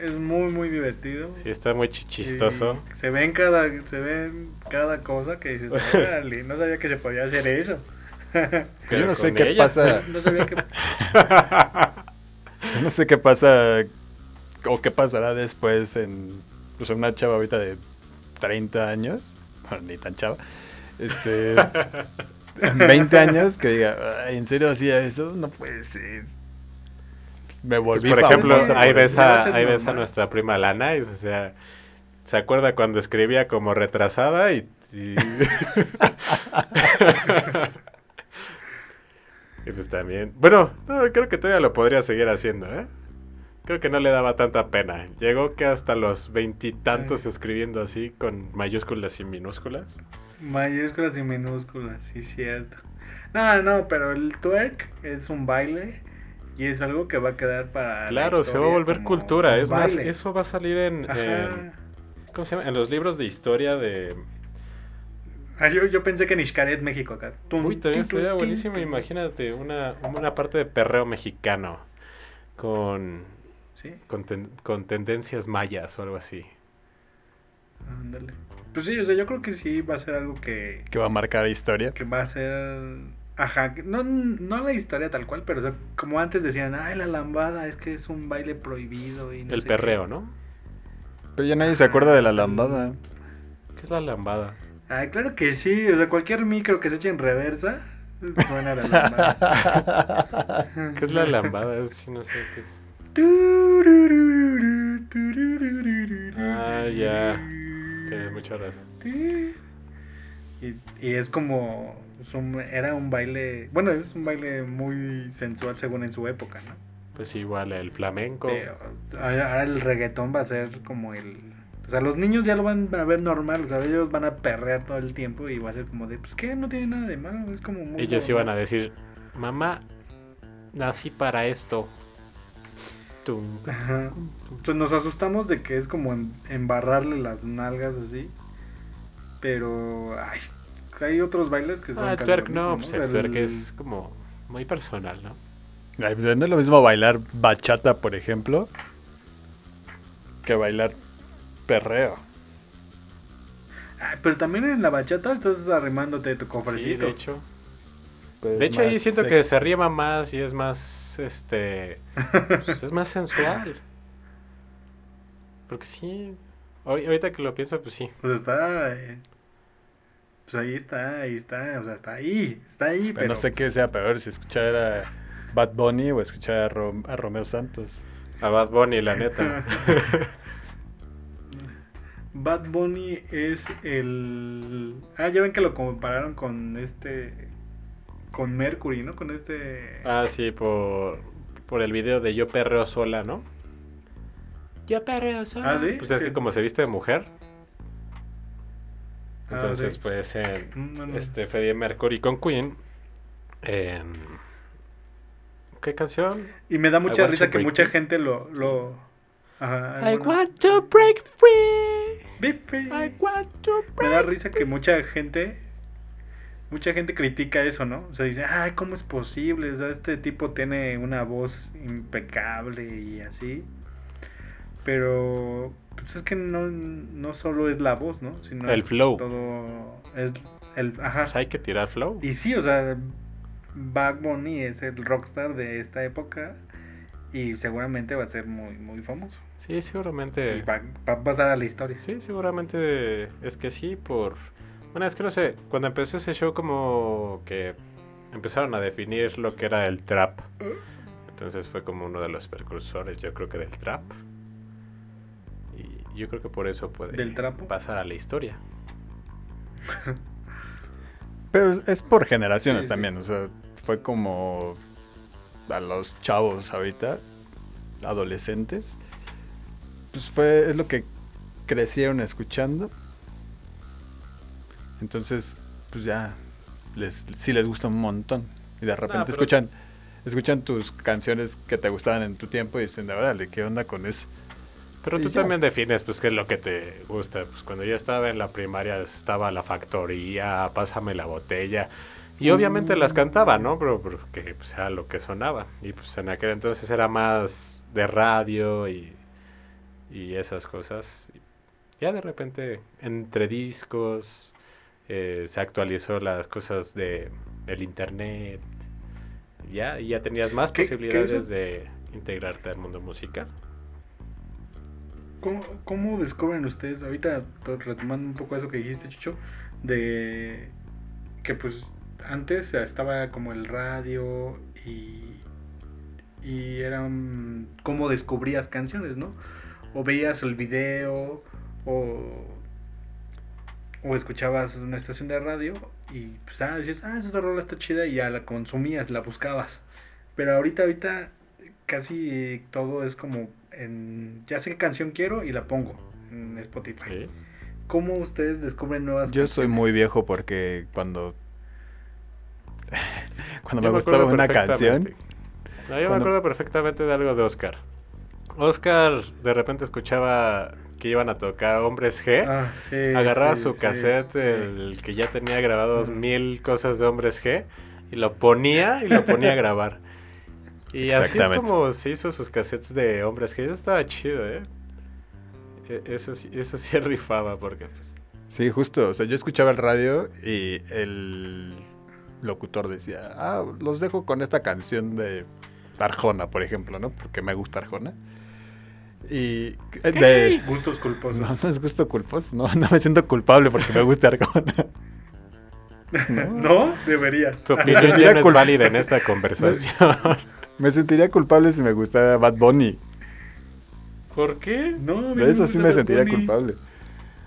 Es muy, muy divertido. Sí, está muy chi- chistoso. Y se ven cada, se ven cada cosa que dices, "Órale, no sabía que se podía hacer eso. Yo no sé qué ella. pasa. No sabía que... Yo no sé qué pasa o qué pasará después en o sea, una chava ahorita de 30 años, bueno, ni tan chava, este, en 20 años que diga, "Ay, ¿en serio hacía eso? No puede ser. Me Pues, volví por ejemplo, ahí ves, eso". va a ahí ves a normal. nuestra prima Lana y, o sea, se acuerda cuando escribía como retrasada y... Y, y pues también... Bueno, no, creo que todavía lo podría seguir haciendo, ¿eh? Creo que no le daba tanta pena. Llegó que hasta los veintitantos escribiendo así con mayúsculas y minúsculas. Mayúsculas y minúsculas, sí, cierto. No, no, pero el twerk es un baile y es algo que va a quedar para. la Claro, se va a volver cultura. Es más, eso va a salir en... En- ¿Cómo se llama? En los libros de historia de... Ah, yo, yo pensé que en México, acá. Tum, Uy, también estaría buenísimo. Imagínate una, una parte de perreo mexicano con, Sí, con, ten- con tendencias mayas o algo así. ándale. Pues sí, o sea, yo creo que sí va a ser algo que, Que va a marcar historia. que va a ser. Ajá, no, no la historia tal cual, pero o sea, como antes decían, ay, la lambada es que es un baile prohibido. Y no El sé perreo, qué". ¿no? Pero ya nadie se acuerda de la Ajá, lambada. ¿Qué es la lambada? Ay, claro que sí, o sea, cualquier micro que se eche en reversa suena a la lambada. ¿Qué es la lambada? Eso sí, no sé qué es. Ah, ya. Tienes mucha razón. Y, y es como. Es un- era un baile. Bueno, es un baile muy sensual según en su época, ¿no? Pues igual el flamenco. Pero ahora el reggaetón va a ser como el. O sea, los niños ya lo van a ver normal, o sea, ellos van a perrear todo el tiempo y va a ser como de, pues que no tiene nada de malo, es como muy. Ellos normal". iban a decir, mamá, nací para esto. Tum, Ajá. tum, tum. Entonces nos asustamos de que es como em- embarrarle las nalgas así. Pero, ay, hay otros bailes que son Ah, el casi twerk lo no, pues ¿no? el twerk es como muy personal, ¿no? Pues, No es lo mismo bailar bachata, por ejemplo, que bailar perreo. Ay, pero también en la bachata estás arrimándote tu Sí, cofrecito. de hecho. Pues, De hecho, ahí siento que se rima más y es más, este, pues, es más sensual. Porque sí, ahori- ahorita que lo pienso, pues sí. Pues está. eh, pues ahí está, ahí está, o sea, está ahí, está ahí, Pero pero. no sé qué sea peor, si escuchar a Bad Bunny o escuchar a, Rom- a Romeo Santos. A Bad Bunny, la neta. Bad Bunny es el. Ah, ya ven que lo compararon con este. con Mercury, ¿no? Con este... Ah, sí, por, por el video de Yo perreo sola, ¿no? Yo perreo sola. Ah, ¿sí? Pues es Sí. que como se viste de mujer. Ah, Entonces, sí. pues, en Mm, no, no. este Freddie Mercury con Queen. en- ¿Qué canción? Y me da mucha risa que break mucha free. gente lo... lo... Ajá, I alguna- want to break free. Be free. I want to Me da break risa que mucha gente, mucha gente critica eso, ¿no? O sea, dice, ay, ¿cómo es posible? O sea, este tipo tiene una voz impecable y así. Pero, pues es que no, no solo es la voz, ¿no? Sino El es flow. Todo, es el, ajá. Pues hay que tirar flow. Y sí, o sea, Bad Bunny es el rockstar de esta época y seguramente va a ser muy, muy famoso. Sí, seguramente. Y va, va a pasar a la historia. Sí, seguramente es que sí, por... Bueno, es que no sé, cuando empezó ese show como que empezaron a definir lo que era el trap. Entonces fue como uno de los precursores, yo creo que del trap. Yo creo que por eso puede Del trapo. pasar a la historia. Pero es por generaciones Sí, sí. también, o sea, fue como a los chavos ahorita, adolescentes, pues fue, es lo que crecieron escuchando. Entonces, pues ya, les, sí les gusta un montón. Y de repente escuchan, escuchan tus canciones que te gustaban en tu tiempo y dicen, órale, ¿qué onda con eso? Pero tú ya. también defines, pues, qué es lo que te gusta. Pues cuando yo estaba en la primaria estaba la factoría, pásame la botella. Y obviamente las cantaba, ¿no? Pero porque pues, era lo que sonaba. Y pues en aquel entonces era más de radio y, y esas cosas. Ya de repente, entre discos, eh, se actualizó las cosas de el internet. Ya, y ya tenías más ¿Qué- qué posibilidades de integrarte al mundo musical. ¿Cómo, ¿Cómo descubren ustedes, ahorita to- retomando un poco eso que dijiste, Chucho, de que pues antes estaba como el radio y, y eran cómo descubrías canciones, ¿no? O veías el video o, o escuchabas una estación de radio y pues ah, decías, ah, esa rola está chida y ya la consumías, la buscabas. Pero ahorita, ahorita casi todo es como en, ya sé qué canción quiero y la pongo en Spotify. ¿sí? ¿Cómo ustedes descubren nuevas Yo soy muy viejo porque cuando... cuando me acuerdo gustaba una canción... No, yo me acuerdo perfectamente de algo de Oscar. Oscar de repente escuchaba que iban a tocar Hombres G. Ah, sí, agarraba sí, su sí, cassette, sí. el que ya tenía grabados mil cosas de Hombres G, y lo ponía y lo ponía a grabar. Y así es como se hizo sus cassettes de Hombres G. Eso estaba chido, ¿eh? Eso, sí- eso sí rifaba porque pues, Sí, justo. O sea, yo escuchaba el radio y el locutor decía, ah, los dejo con esta canción de Arjona, por ejemplo, ¿no? Porque me gusta Arjona. Y... eh, De, Gustos culposos. no, no es gusto culposo. No, no me siento culpable porque me gusta Arjona. ¿No? Deberías. tu opinión ya no es válida en esta conversación. Me sentiría culpable si me gustara Bad Bunny. ¿Por qué? No, De eso me sí me Bad sentiría Bunny. culpable.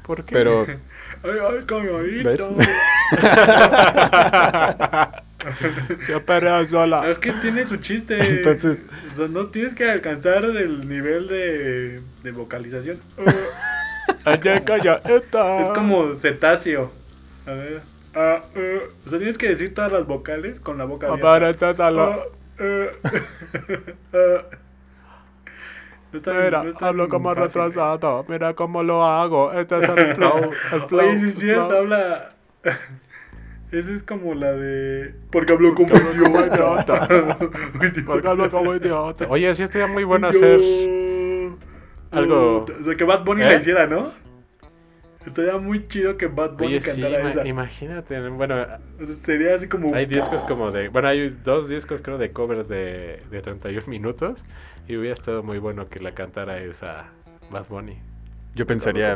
¿Por qué? Pero... Ay, ay. ¿Ves? Yo perreo sola. Es que tiene su chiste. Entonces- O sea, no tienes que alcanzar el nivel de, de vocalización. Es como cetáceo. A ver. Ah, eh. O sea, tienes que decir todas las vocales con la boca abierta. No Mira, no hablo como fácil. retrasado. Mira cómo lo hago. Este es el flow. El flow. Oye, sí es cierto, flow. habla. Esa es como la de. Porque habló como Porque hablo como idiota. Porque hablo como idiota. Oye, sí estaría muy bueno hacer algo- O sea, que Bad Bunny ¿Eh? la hiciera, ¿no? Estaría muy chido que Bad Bunny Oye, cantara esa. imagínate. Bueno, O sea, sería así como. hay discos como de. Bueno, hay dos discos, creo, de covers de, de 31 minutos. Y hubiera estado muy bueno que la cantara esa Bad Bunny. Yo pensaría.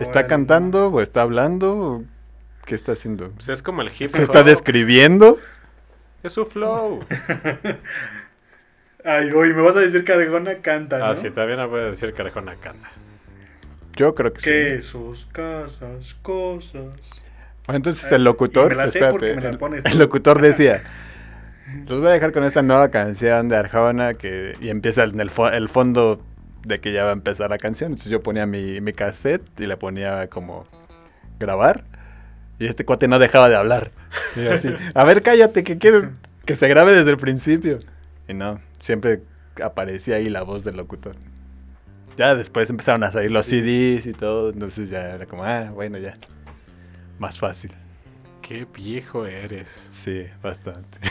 ¿está cantando o está hablando? o ¿Qué está haciendo? Pues es como el hip ¿Se está hop. describiendo? Es su flow. Ay, oye, me vas a decir que Arjona canta, ¿no? Ah, sí, también no puedo decir que Arjona canta. Yo creo que sí. Quesos, casas, cosas. Bueno, entonces el locutor, Y me la sé espérate, porque me la el- pones el, tú. locutor decía, los voy a dejar con esta nueva canción de Arjona que y empieza en el, fo- el fondo de que ya va a empezar la canción. Entonces yo ponía mi, mi cassette y le ponía como grabar y este cuate no dejaba de hablar. Y así, a ver, cállate, que que se grabe desde el principio. Y no, siempre aparecía ahí la voz del locutor. Ya después empezaron a salir los Sí. CDs y todo, entonces ya era como, ah, bueno, ya. Más fácil. Qué viejo eres. Sí, bastante.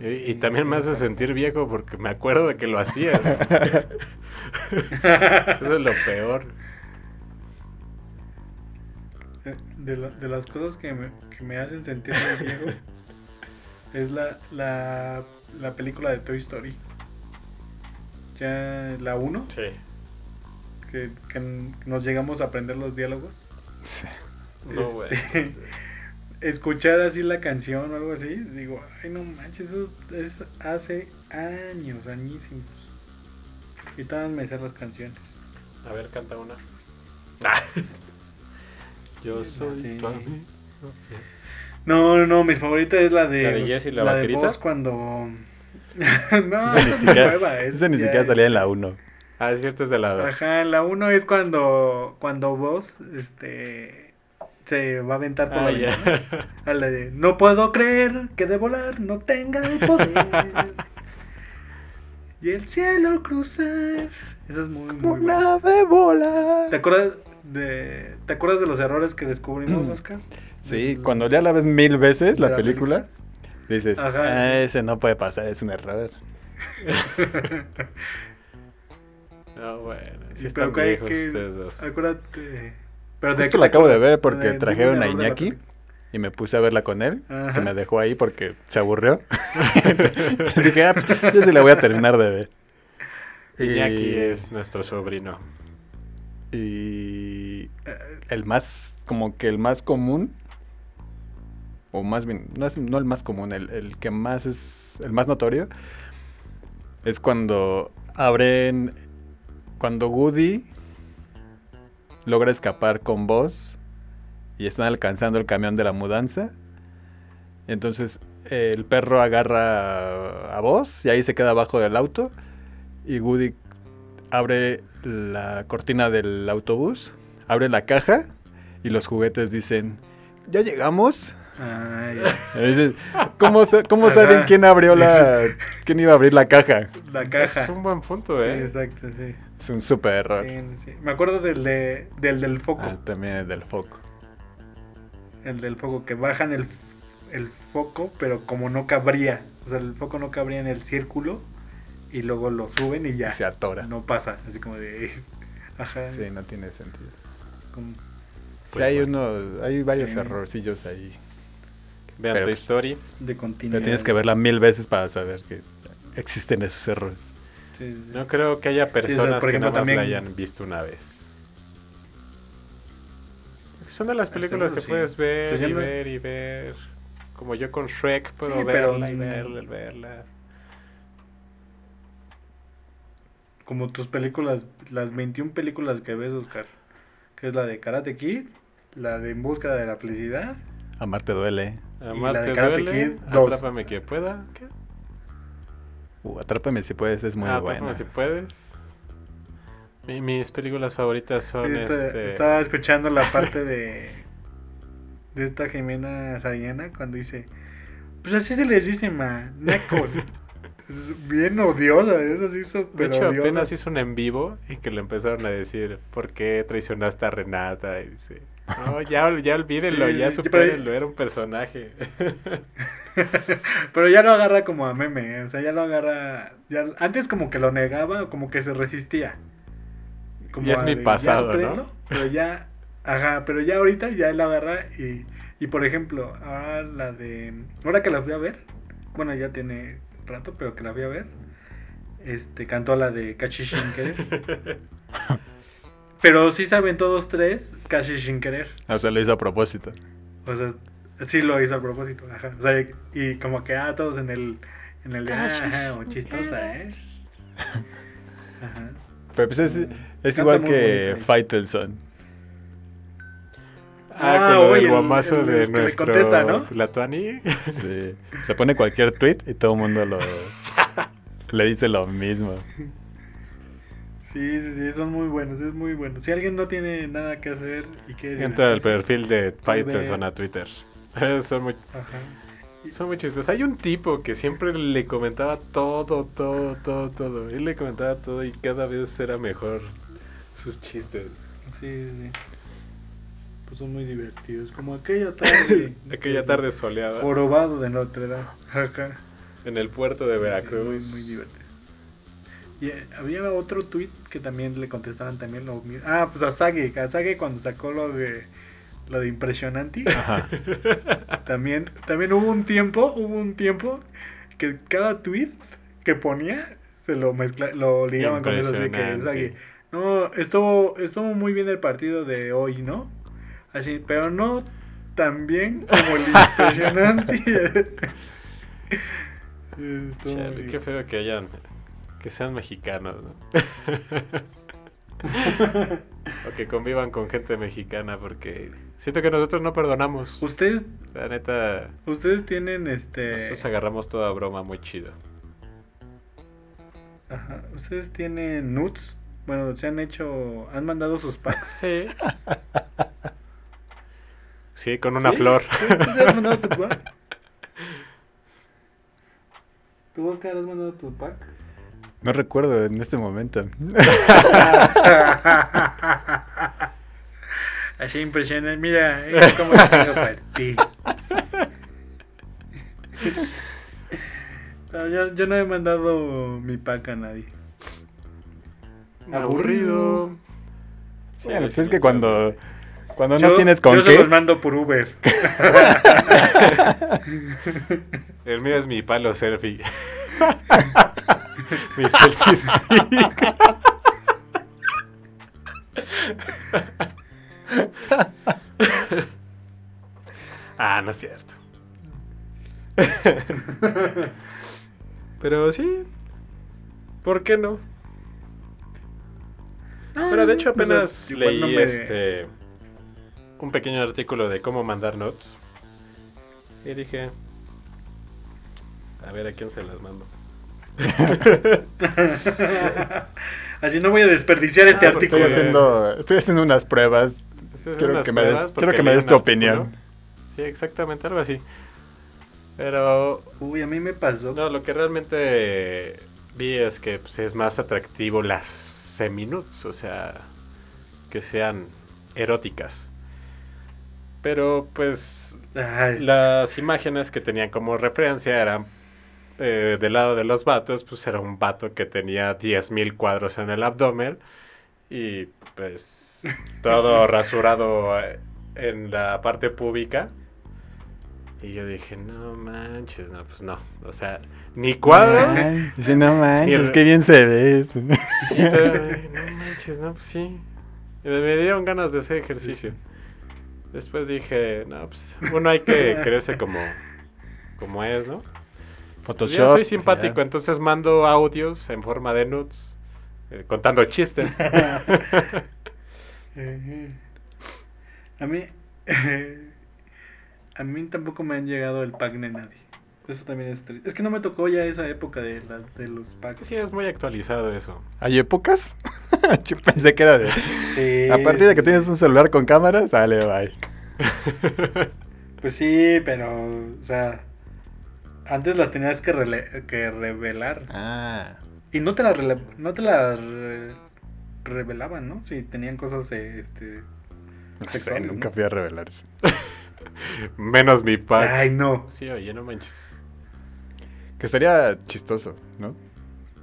Y, y también me hace sentir viejo porque me acuerdo de que lo hacías. Eso es lo peor. Eh, De, la- de las cosas que me, que me hacen sentir muy viejo es la, la, la película de Toy Story. Ya la 1, Sí. Que, que nos llegamos a aprender los diálogos. Sí. No, Este, bueno. Escuchar así la canción o algo así, digo, ay no manches, eso es hace años, añísimos. Y todas me sé las canciones. A ver, canta una. Ah. Yo soy de- tu amigo. fiel. No, no, no, mi favorita es la de. ¿La de Jess y la de vaquerita? Buzz cuando. no, Esa es siquiera, nueva. es esa ni siquiera salía en este- la 1. Ah, es cierto, es de la 2. Ajá, la 1 es cuando. Cuando vos, este. Se va a aventar por Ah, la ya. ventana. A la de, no puedo creer que de volar no tenga el poder. y el cielo cruzar. Esa es muy, muy buena. ave volar. ¿Te acuerdas de, ¿Te acuerdas de los errores que descubrimos, Mm. Oscar? Sí, Del- cuando ya la ves mil veces, de la, la película, dices, Ajá, "Ah, sí. ese no puede pasar, es un error. No, bueno. Sí están pero que- viejos que- ustedes dos. Acuérdate. Pero de Justo la acabo de ver porque De- trajeron a Iñaki y me puse a verla con él, que me dejó ahí porque se aburrió. Dije, ah, pues, yo sí la voy a terminar de ver. Iñaki Y- es nuestro sobrino. Y Eh, el más, como que el más común, o más bien, no es no el más común, el, el que más es, el más notorio, es cuando abren, cuando Woody logra escapar con Buzz y están alcanzando el camión de la mudanza. Entonces el perro agarra a Buzz y ahí se queda abajo del auto y Woody abre la cortina del autobús, abre la caja y los juguetes dicen, ¿ya llegamos? Ah, ya. Y dices, ¿cómo, saben quién abrió la... quién iba a abrir la caja? La caja. Es un buen punto, Sí, ¿eh? exacto, sí. Es un súper error. Sí, sí. Me acuerdo del, de, del del foco. Ah, también es del foco. El del foco, que bajan el, el foco, pero como no cabría. O sea, el foco no cabría en el círculo. Y luego lo suben y ya. Se atora. No pasa. Así como de. Ajá. Sí, no tiene sentido. como- Sí, Pues hay, bueno. uno, hay varios Sí. errorcillos ahí. Vean Pero pues- Story. de continuidad. Pero tienes que verla mil veces para saber que existen esos errores. Sí, sí. No creo que haya o sea, personas por que ejemplo, nada más la también- hayan visto una vez. Son de las Ah, películas seguro que sí. puedes ver y ver y ver. Como yo con Shrek puedo Sí, pero- verla y verla y verla. Como tus películas, las 21 películas que ves, Oscar. Que es la de Karate Kid, la de En Busca de la Felicidad. Amarte duele. Amarte de Karate duele, Kid. Atrápame que pueda. ¿Qué? Uh, Atrápame si puedes, es muy Ah, buena. Atrápame si puedes. Mi- mis películas favoritas son Esta- este. Estaba escuchando la parte de de esta Jimena Sariñana cuando dice, pues así se les dice, ma, nacos. es bien odiosa, es así De súper hecho, odiosa. apenas hizo un en vivo y que le empezaron a decir, ¿por qué traicionaste a Renata? Y dice, no, ya, ya olvídenlo, Sí, ya sí, supérenlo, era un personaje. Pero ya lo agarra como a meme, o sea, ya lo agarra... Ya, antes como que lo negaba o como que se resistía. Ya es a mi pasado, ¿no? supérenlo, Pero ya, ajá, pero ya ahorita ya lo agarra y, y por ejemplo, ahora la de... Ahora que la fui a ver, bueno, ya tiene rato, pero que la fui a ver, este, cantó la de querer. Pero sí saben todos tres Cachi sin querer. Ah, O sea, lo hizo a propósito. O sea, sí lo hizo a propósito, ajá. O sea, y como que, ah, todos en el, en el de, ah, ajá, o chistosa, ¿eh? Ajá. Pero pues es, igual que bonito. Faitelson. Ah, Ah, con lo oye, del el- guamazo el- el de que le nuestro contesta, ¿no? Tlatuani. Sí. Se pone cualquier tweet y todo el mundo lo le dice lo mismo. Sí, sí, sí, son muy buenos, es muy bueno. Si alguien no tiene nada que hacer y quiere... Entra al perfil de Python a Twitter. son muy Ajá. Son muy chistosos. Hay un tipo que siempre le comentaba todo, todo, todo, todo. Él le comentaba todo y cada vez era mejor sus chistes. Sí, sí, sí. Pues son muy divertidos. Como aquella tarde. Aquella tarde soleada Jorobado de Notre Dame. En el puerto de Sí, Veracruz. muy, muy divertido. Y eh, había otro tweet que también le contestaban también lo mismo. Ah, pues a Sage. A Sage cuando sacó lo de lo de impresionante. Ajá. También, también hubo un tiempo, hubo un tiempo que cada tweet que ponía se lo mezcla, lo ligaban con eso así de que. Sage, no, estuvo, estuvo muy bien el partido de hoy, ¿no? Así, pero no tan bien como el impresionante. Chale, qué feo que hayan, que sean mexicanos, ¿no? o que convivan con gente mexicana porque siento que nosotros no perdonamos. Ustedes, La neta, ustedes tienen este, nosotros agarramos toda broma muy chido. ajá, ustedes tienen nudes. Bueno, se han hecho, han mandado sus packs. Sí. Sí, con una ¿Sí? flor. ¿Tú has mandado tu pack? ¿Tú, Oscar, has mandado tu pack? No recuerdo en este momento. Así impresionante. Mira, cómo lo tengo para ti. No, yo, yo no he mandado mi pack a nadie. Aburrido. Bueno, pues es que cuando, cuando yo, no tienes con yo se qué. los mando por Uber. El mío es mi palo selfie. mi selfie stick. ah, no es cierto. Pero sí. ¿Por qué no? Pero de hecho O sea, apenas leí no me- este un pequeño artículo de cómo mandar notes. Y dije, a ver a quién se las mando. Así no voy a desperdiciar este Ah, porque artículo. Estoy haciendo, estoy haciendo unas pruebas. Quiero unas que me des- pruebas quiero que me des tu artículo. opinión. Sí, exactamente, algo así. Pero Uy, a mí me pasó. no, lo que realmente vi es que pues, es más atractivo las seminudes, o sea, que sean eróticas. Pero pues Ay, las imágenes que tenían como referencia eran eh, del lado de los vatos, pues era un vato que tenía 10.000 cuadros en el abdomen y pues todo rasurado eh, en la parte pública. Y yo dije, no manches, no, pues no. O sea, ni cuadros. Dice, no manches, re- qué bien se ve. eso". Sí, te- no manches, no, pues sí. Me dieron ganas de hacer ejercicio. Después dije, no, pues uno hay que quererse como, como es, ¿no? Pues Photoshop. yo soy simpático, entonces mando audios en forma de nudes, eh, contando chistes. A mí. A mí tampoco me han llegado el pack de nadie. Eso también es triste. Es que no me tocó ya esa época de, la- de los packs. Sí, es muy actualizado eso. ¿Hay épocas? Yo pensé que era de. Sí, A partir de que sí, tienes un celular con cámara, sale, bye. Pues sí, pero. O sea. Antes las tenías que, rele- que revelar. Ah. Y no te las, rele- no te las re- revelaban, ¿no? Si tenían cosas de, este. No sé, Sexuales, nunca ¿no? fui a revelarse. Menos mi pack. Ay, no. Sí, oye, no manches. Que estaría chistoso, ¿no?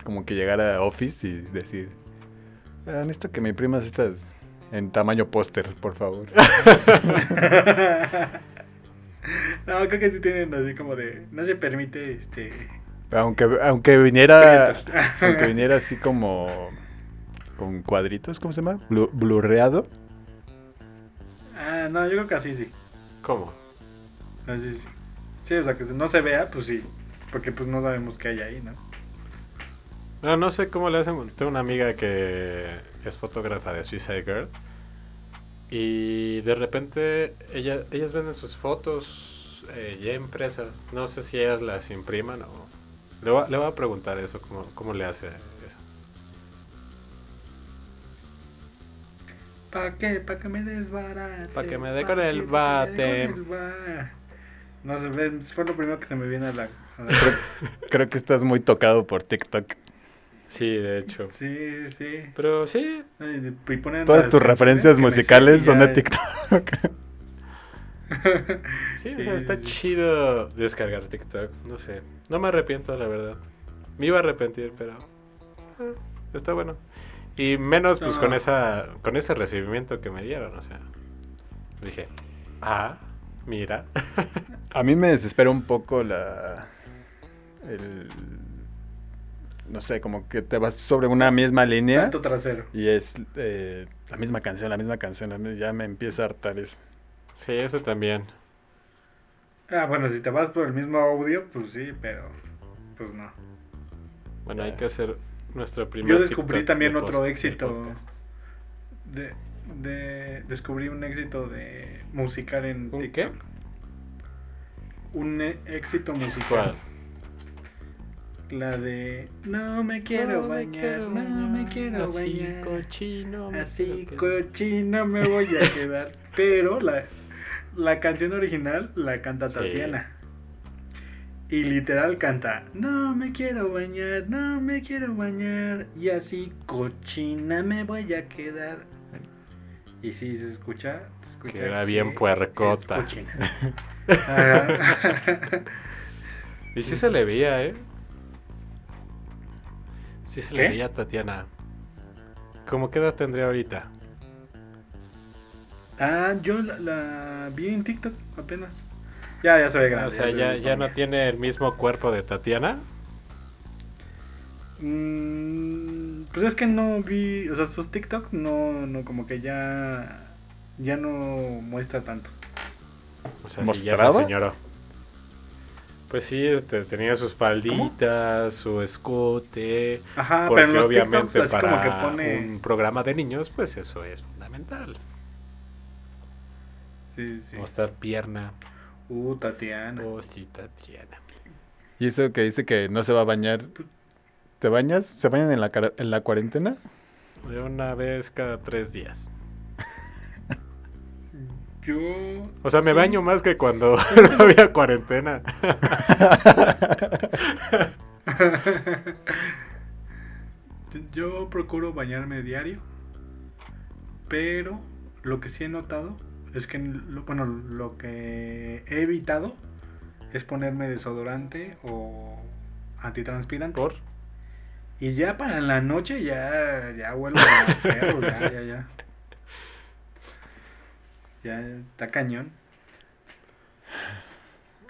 Como que llegar a Office y decir, "Ah, necesito que me imprimas estas en tamaño póster, por favor. no, creo que sí tienen así como de. No se permite este. aunque, aunque viniera, aunque viniera así como con cuadritos, ¿cómo se llama? Blu- blurreado. Ah, no, yo creo que así sí. ¿Cómo? Así sí. Sí, o sea, que no se vea, pues sí. Porque pues no sabemos qué hay ahí, ¿no? No, no sé cómo le hacen. Tengo una amiga que es fotógrafa de Suicide Girl. Y de repente ella, ellas venden sus fotos eh, ya impresas. No sé si ellas las impriman o... Le voy, a- le voy a preguntar eso, cómo, cómo le hace eso. ¿Pa' qué? ¿Pa' que me desbarate? Pa' que me dé ¿Pa' con el ¿Pa' que me dé bate? No sé, fue lo primero que se me viene a la... a la- Creo que estás muy tocado por TikTok. Sí, de hecho. sí, sí. Pero sí, Ay, Y ponen Todas tus referencias musicales son de TikTok. sí, Sí, o sea, está sí. chido descargar TikTok. No sé. No me arrepiento, la verdad. Me iba a arrepentir, pero... eh, está bueno. Y menos pues con esa con ese recibimiento que me dieron, o sea. Dije, ah, mira. A mí me desespera un poco la. El. No sé, como que te vas sobre una misma línea Tanto trasero. y es eh, la misma canción, la misma canción. Ya me empieza a hartar eso. Sí, eso también. Ah, bueno, si te vas por el mismo audio, pues sí, pero... Pues no. Bueno, hay que hacer nuestro primer Yo descubrí TikTok también otro éxito. de, descubrí un éxito de musical en ¿Un TikTok. qué? Un e- éxito musical. ¿Cuál? La de No me quiero bañar, no me quiero así bañar. cochino. me Así quiero cochino me voy a quedar. Pero la, la canción original la canta Sí. Tatiana. Y literal canta, no me quiero bañar, no me quiero bañar. Y así cochina me voy a quedar. Y si se escucha, se escucha Que era bien que puercota. es cochina. Y sí se le veía, ¿eh? Sí se le veía a Tatiana. ¿Cómo qué edad tendría ahorita? ah, yo la, la vi en TikTok apenas. Ya, ya se ve grande. o sea, se ya, ya no tiene el mismo cuerpo de Tatiana. Mm, pues es que no vi, o sea, sus TikTok no, no, como que ya, ya no muestra tanto. O sea, ya ¿Mostraba? se señoró. Pues sí, este, tenía sus falditas, su escote. Ajá, porque pero en los obviamente TikToks así para como que pone... un programa de niños, pues eso es fundamental. Sí, sí. Mostrar pierna. Uh, Tatiana. Oh, sí, Tatiana. Y eso que dice que no se va a bañar. ¿Te bañas? ¿Se bañan en la, cara- en la cuarentena? De una vez cada tres días. Yo... O sea, me sí. baño más que cuando no había cuarentena. Yo procuro bañarme diario, pero lo que sí he notado es que, lo- bueno, lo que he evitado es ponerme desodorante o antitranspirante. ¿Por? Y ya para la noche ya, ya vuelvo a perro, ya, ya, ya. Ya está cañón.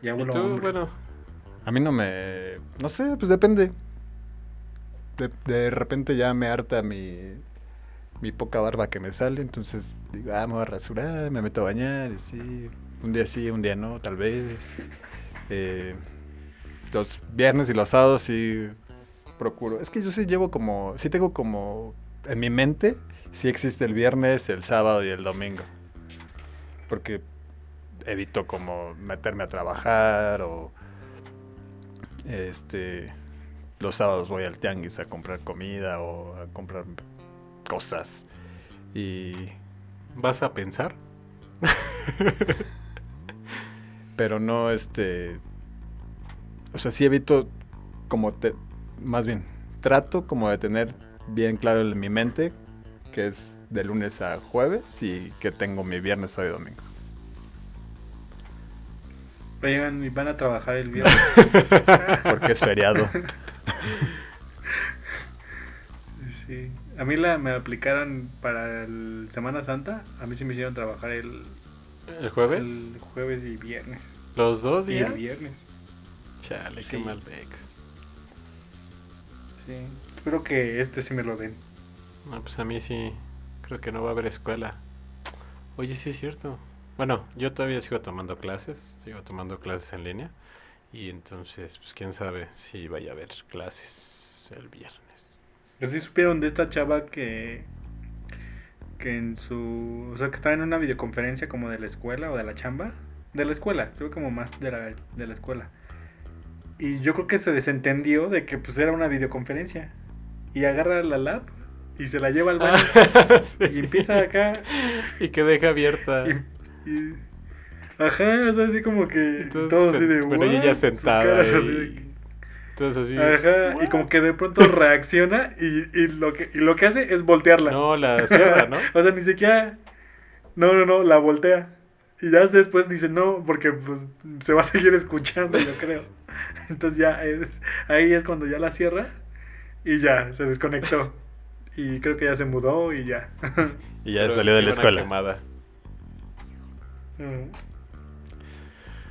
Ya Y tú, hombre. bueno, A mí no me... No sé, pues depende. De, de repente ya me harta mi, mi poca barba que me sale, entonces digo, ah, me voy a rasurar, me meto a bañar, y sí. Un día sí, un día no, tal vez. Eh, los viernes y los sábados sí procuro. Es que yo sí llevo como... Sí tengo como... En mi mente, sí existe el viernes, el sábado y el domingo. Porque evito como meterme a trabajar o este los sábados voy al tianguis a comprar comida o a comprar cosas y ¿vas a pensar? pero no este o sea sí evito como te más bien trato como de tener bien claro en mi mente que es de lunes a jueves y que tengo mi viernes sábado y domingo Oigan, y van a trabajar el viernes. porque es feriado Sí. A mí la, me aplicaron para el Semana Santa. A mí sí me hicieron trabajar el, ¿El jueves? el jueves y viernes. ¿Los dos Y días? el viernes. Chale, Sí. qué mal Bex. Sí. Espero que este sí me lo den. No, pues a mí sí, creo que no va a haber escuela. Oye, sí es cierto. Bueno, yo todavía sigo tomando clases, sigo tomando clases en línea. Y entonces, pues quién sabe si vaya a haber clases el viernes. Pero sí supieron de esta chava que, que en su. O sea, que estaba en una videoconferencia como de la escuela o de la chamba. De la escuela, se ve como más de la, de la escuela. Y yo creo que se desentendió de que pues era una videoconferencia. Y agarra la lap y se la lleva al baño. Ah, sí. Y empieza acá. Y que deja abierta. Y, y- ajá, o sea, así como que. Entonces, todo así de. "What?", ella sus sentada así de- Entonces así. Ajá, y como que de pronto reacciona y, y lo que, y lo que hace es voltearla. No, la cierra, ¿no? o sea, ni siquiera. No, no, no, la voltea. Y ya después dice no, porque pues se va a seguir escuchando, yo creo. Entonces ya es, ahí es cuando ya la cierra y ya se desconectó. Y creo que ya se mudó y ya. Y ya Pero salió de la escuela. Mm.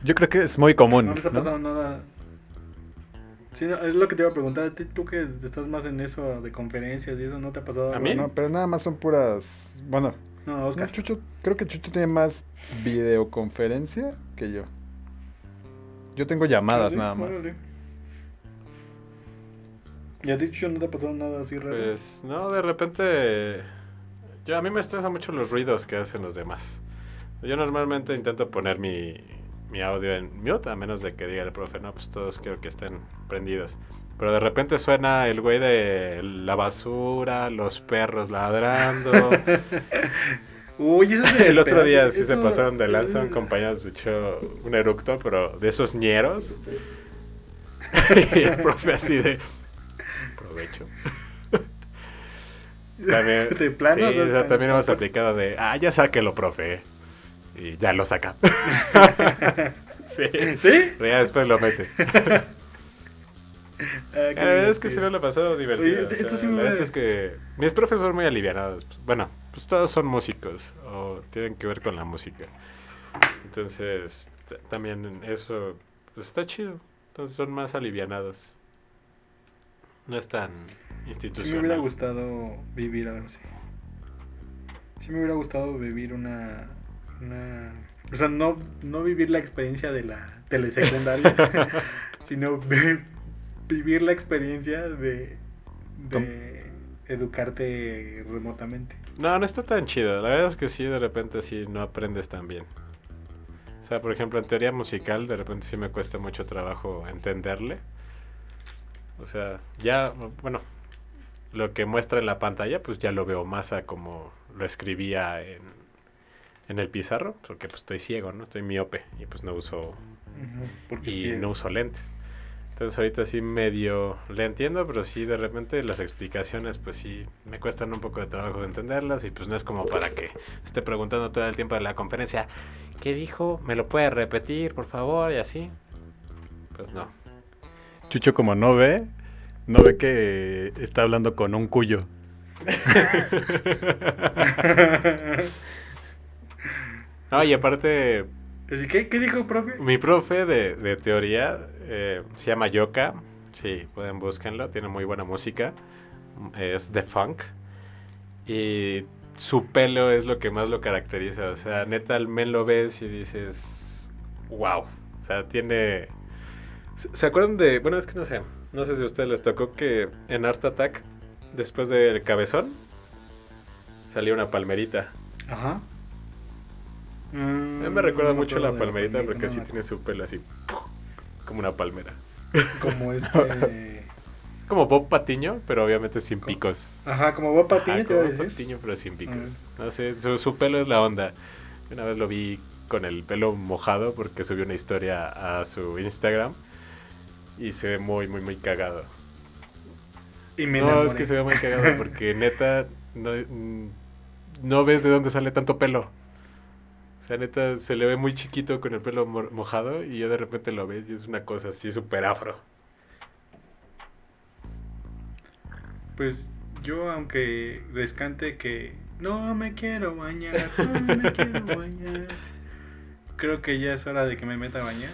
Yo creo que es muy común. No les ha ¿no? pasado nada. Sí, no, es lo que te iba a preguntar. ¿A ti, tú que estás más en eso de conferencias y eso, ¿no te ha pasado ¿A mí? No, pero nada más son puras. Bueno, No, no, Oscar. Chucho, creo que Chucho tiene más videoconferencia que yo. Yo tengo llamadas Sí, nada más. órale. ¿Y a ti, no te ha pasado nada así raro? Pues no, de repente. Yo a mí me estresa mucho los ruidos que hacen los demás. Yo normalmente intento poner mi, mi audio en mute, a menos de que diga el profe, no, pues todos quiero que estén prendidos. Pero de repente suena el güey de la basura, los perros ladrando. Uy, eso es el otro día sí se pasaron de lanza, un compañero nos echó un eructo, pero de esos ñeros. y el profe así de... Provecho. También, De plano, sí, o sea, también hemos aplicado de, ah, ya sáquelo, profe. Y ya lo saca. sí. ¿Sí? Pero ya después lo mete. Ah, La verdad es que sí lo he pasado divertido. Oye, o sea, eso sí la es que mis profes son muy alivianados. Bueno, pues todos son músicos o tienen que ver con la música. Entonces, también eso pues, está chido. Entonces son más alivianados. No es tan Sí institucional. me hubiera gustado vivir algo así. Sí me hubiera gustado vivir una... una... O sea, no, no vivir la experiencia de la telesecundaria, sino vi- vivir la experiencia de, de educarte remotamente. No, no está tan chido. La verdad es que sí, de repente sí no aprendes tan bien. O sea, por ejemplo, en teoría musical, de repente sí me cuesta mucho trabajo entenderle. O sea, ya, bueno, lo que muestra en la pantalla, pues ya lo veo más a como lo escribía en, en el pizarro, porque pues estoy ciego, ¿no? Estoy miope y pues no uso y no uso lentes. Entonces ahorita sí medio le entiendo, pero sí de repente las explicaciones pues sí me cuestan un poco de trabajo de entenderlas y pues no es como para que esté preguntando todo el tiempo de la conferencia, ¿qué dijo? ¿Me lo puede repetir, por favor? Y así. Pues no. Chucho, como no ve, no ve que está hablando con un cuyo. No, y aparte ¿Qué, ¿Qué dijo, profe? mi profe de, de teoría eh, se llama Yoka, sí, pueden búsquenlo, tiene muy buena música, es de funk. Y su pelo es lo que más lo caracteriza, o sea, neta al men lo ves y dices, wow, o sea, tiene... ¿Se acuerdan de, bueno, es que no sé, no sé si a ustedes les tocó que en Art Attack, después del cabezón, salía una palmerita. Ajá. A mí me recuerda Mm, no mucho la palmerita palmerita, porque no sí me tiene su pelo así, como una palmera. Como este... Como Bob Patiño, pero obviamente sin picos. Ajá, como Bob Patiño, Ajá, te iba a como Bob decir. Patiño, pero sin picos. No sé, su, su pelo es la onda. Una vez lo vi con el pelo mojado porque subió una historia a su Instagram y se ve muy, muy, muy cagado. Y me no, es que se ve muy cagado porque neta no, mm, no ves de dónde sale tanto pelo. O sea, neta se le ve muy chiquito con el pelo mo- mojado y ya de repente lo ves y es una cosa así súper afro. Pues yo, aunque descante que no me quiero bañar, no me quiero bañar, creo que ya es hora de que me meta a bañar.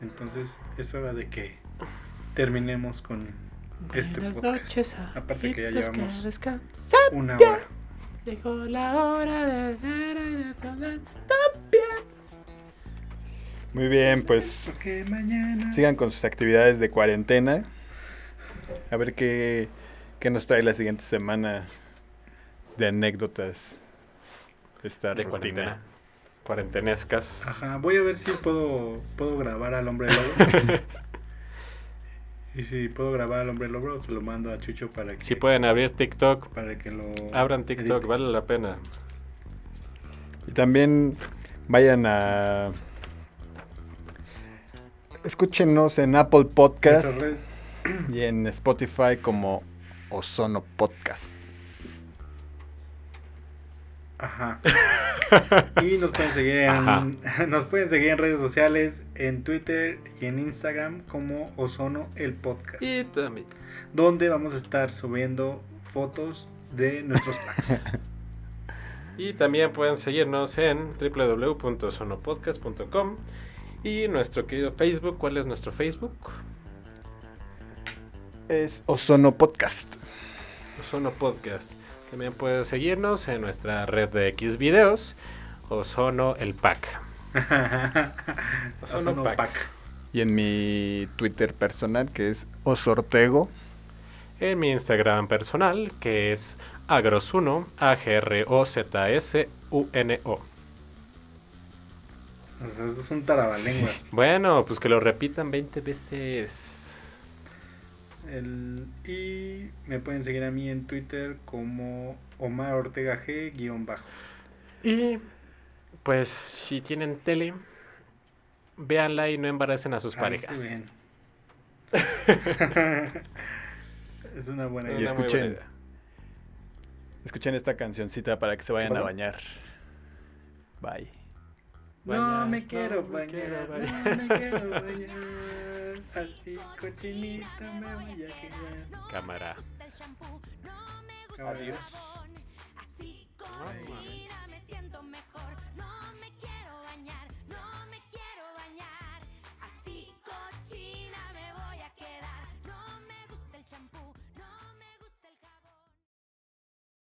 Entonces es hora de que terminemos con este Buenas podcast. noches, Aparte que ya llevamos una hora. Llegó la hora de ver y de. Muy bien, pues mañana. sigan con sus actividades de cuarentena. A ver qué, qué nos trae la siguiente semana de anécdotas de esta De rutina. cuarentena. Cuarentenescas. Ajá, voy a ver si puedo, puedo grabar al hombre lobo. y si puedo grabar al hombre lobo, se lo mando a Chucho para que, Si pueden abrir TikTok, para que lo... abran TikTok, edite. vale la pena. Y también vayan a... Escúchenos en Apple Podcast y en Spotify como Ozono Podcast. Ajá. Y nos pueden seguir en Ajá. nos pueden seguir en redes sociales, en Twitter y en Instagram como Ozono el podcast, Y también. donde vamos a estar subiendo fotos de nuestros packs. Y también pueden seguirnos en www.sonopodcast.com y nuestro querido Facebook. ¿Cuál es nuestro Facebook? Es Ozono Podcast. Ozono Podcast. También pueden seguirnos en nuestra red de X videos. Ozono el Pack. Ozono Ozono Pack. pack. Y en mi Twitter personal que es Osortego. En mi Instagram personal, que es agros1, A-G-R-O-Z-S-U-N-O. O sea, esto es un tarabalenguas. Bueno, pues que lo repitan 20 veces. El- y me pueden seguir a mí en Twitter como Omar Ortega G guion bajo. Y pues si tienen tele, véanla y no embaracen a sus Ahí parejas. ven. es una buena idea. escuchen. buena idea. Escuchen esta cancioncita para que se vayan a bañar. Bye. No Bañar, me quiero no me quiero bañar. no me quiero bañar. Así cochinita me voy a quedar. Cámara. Adiós. Ay.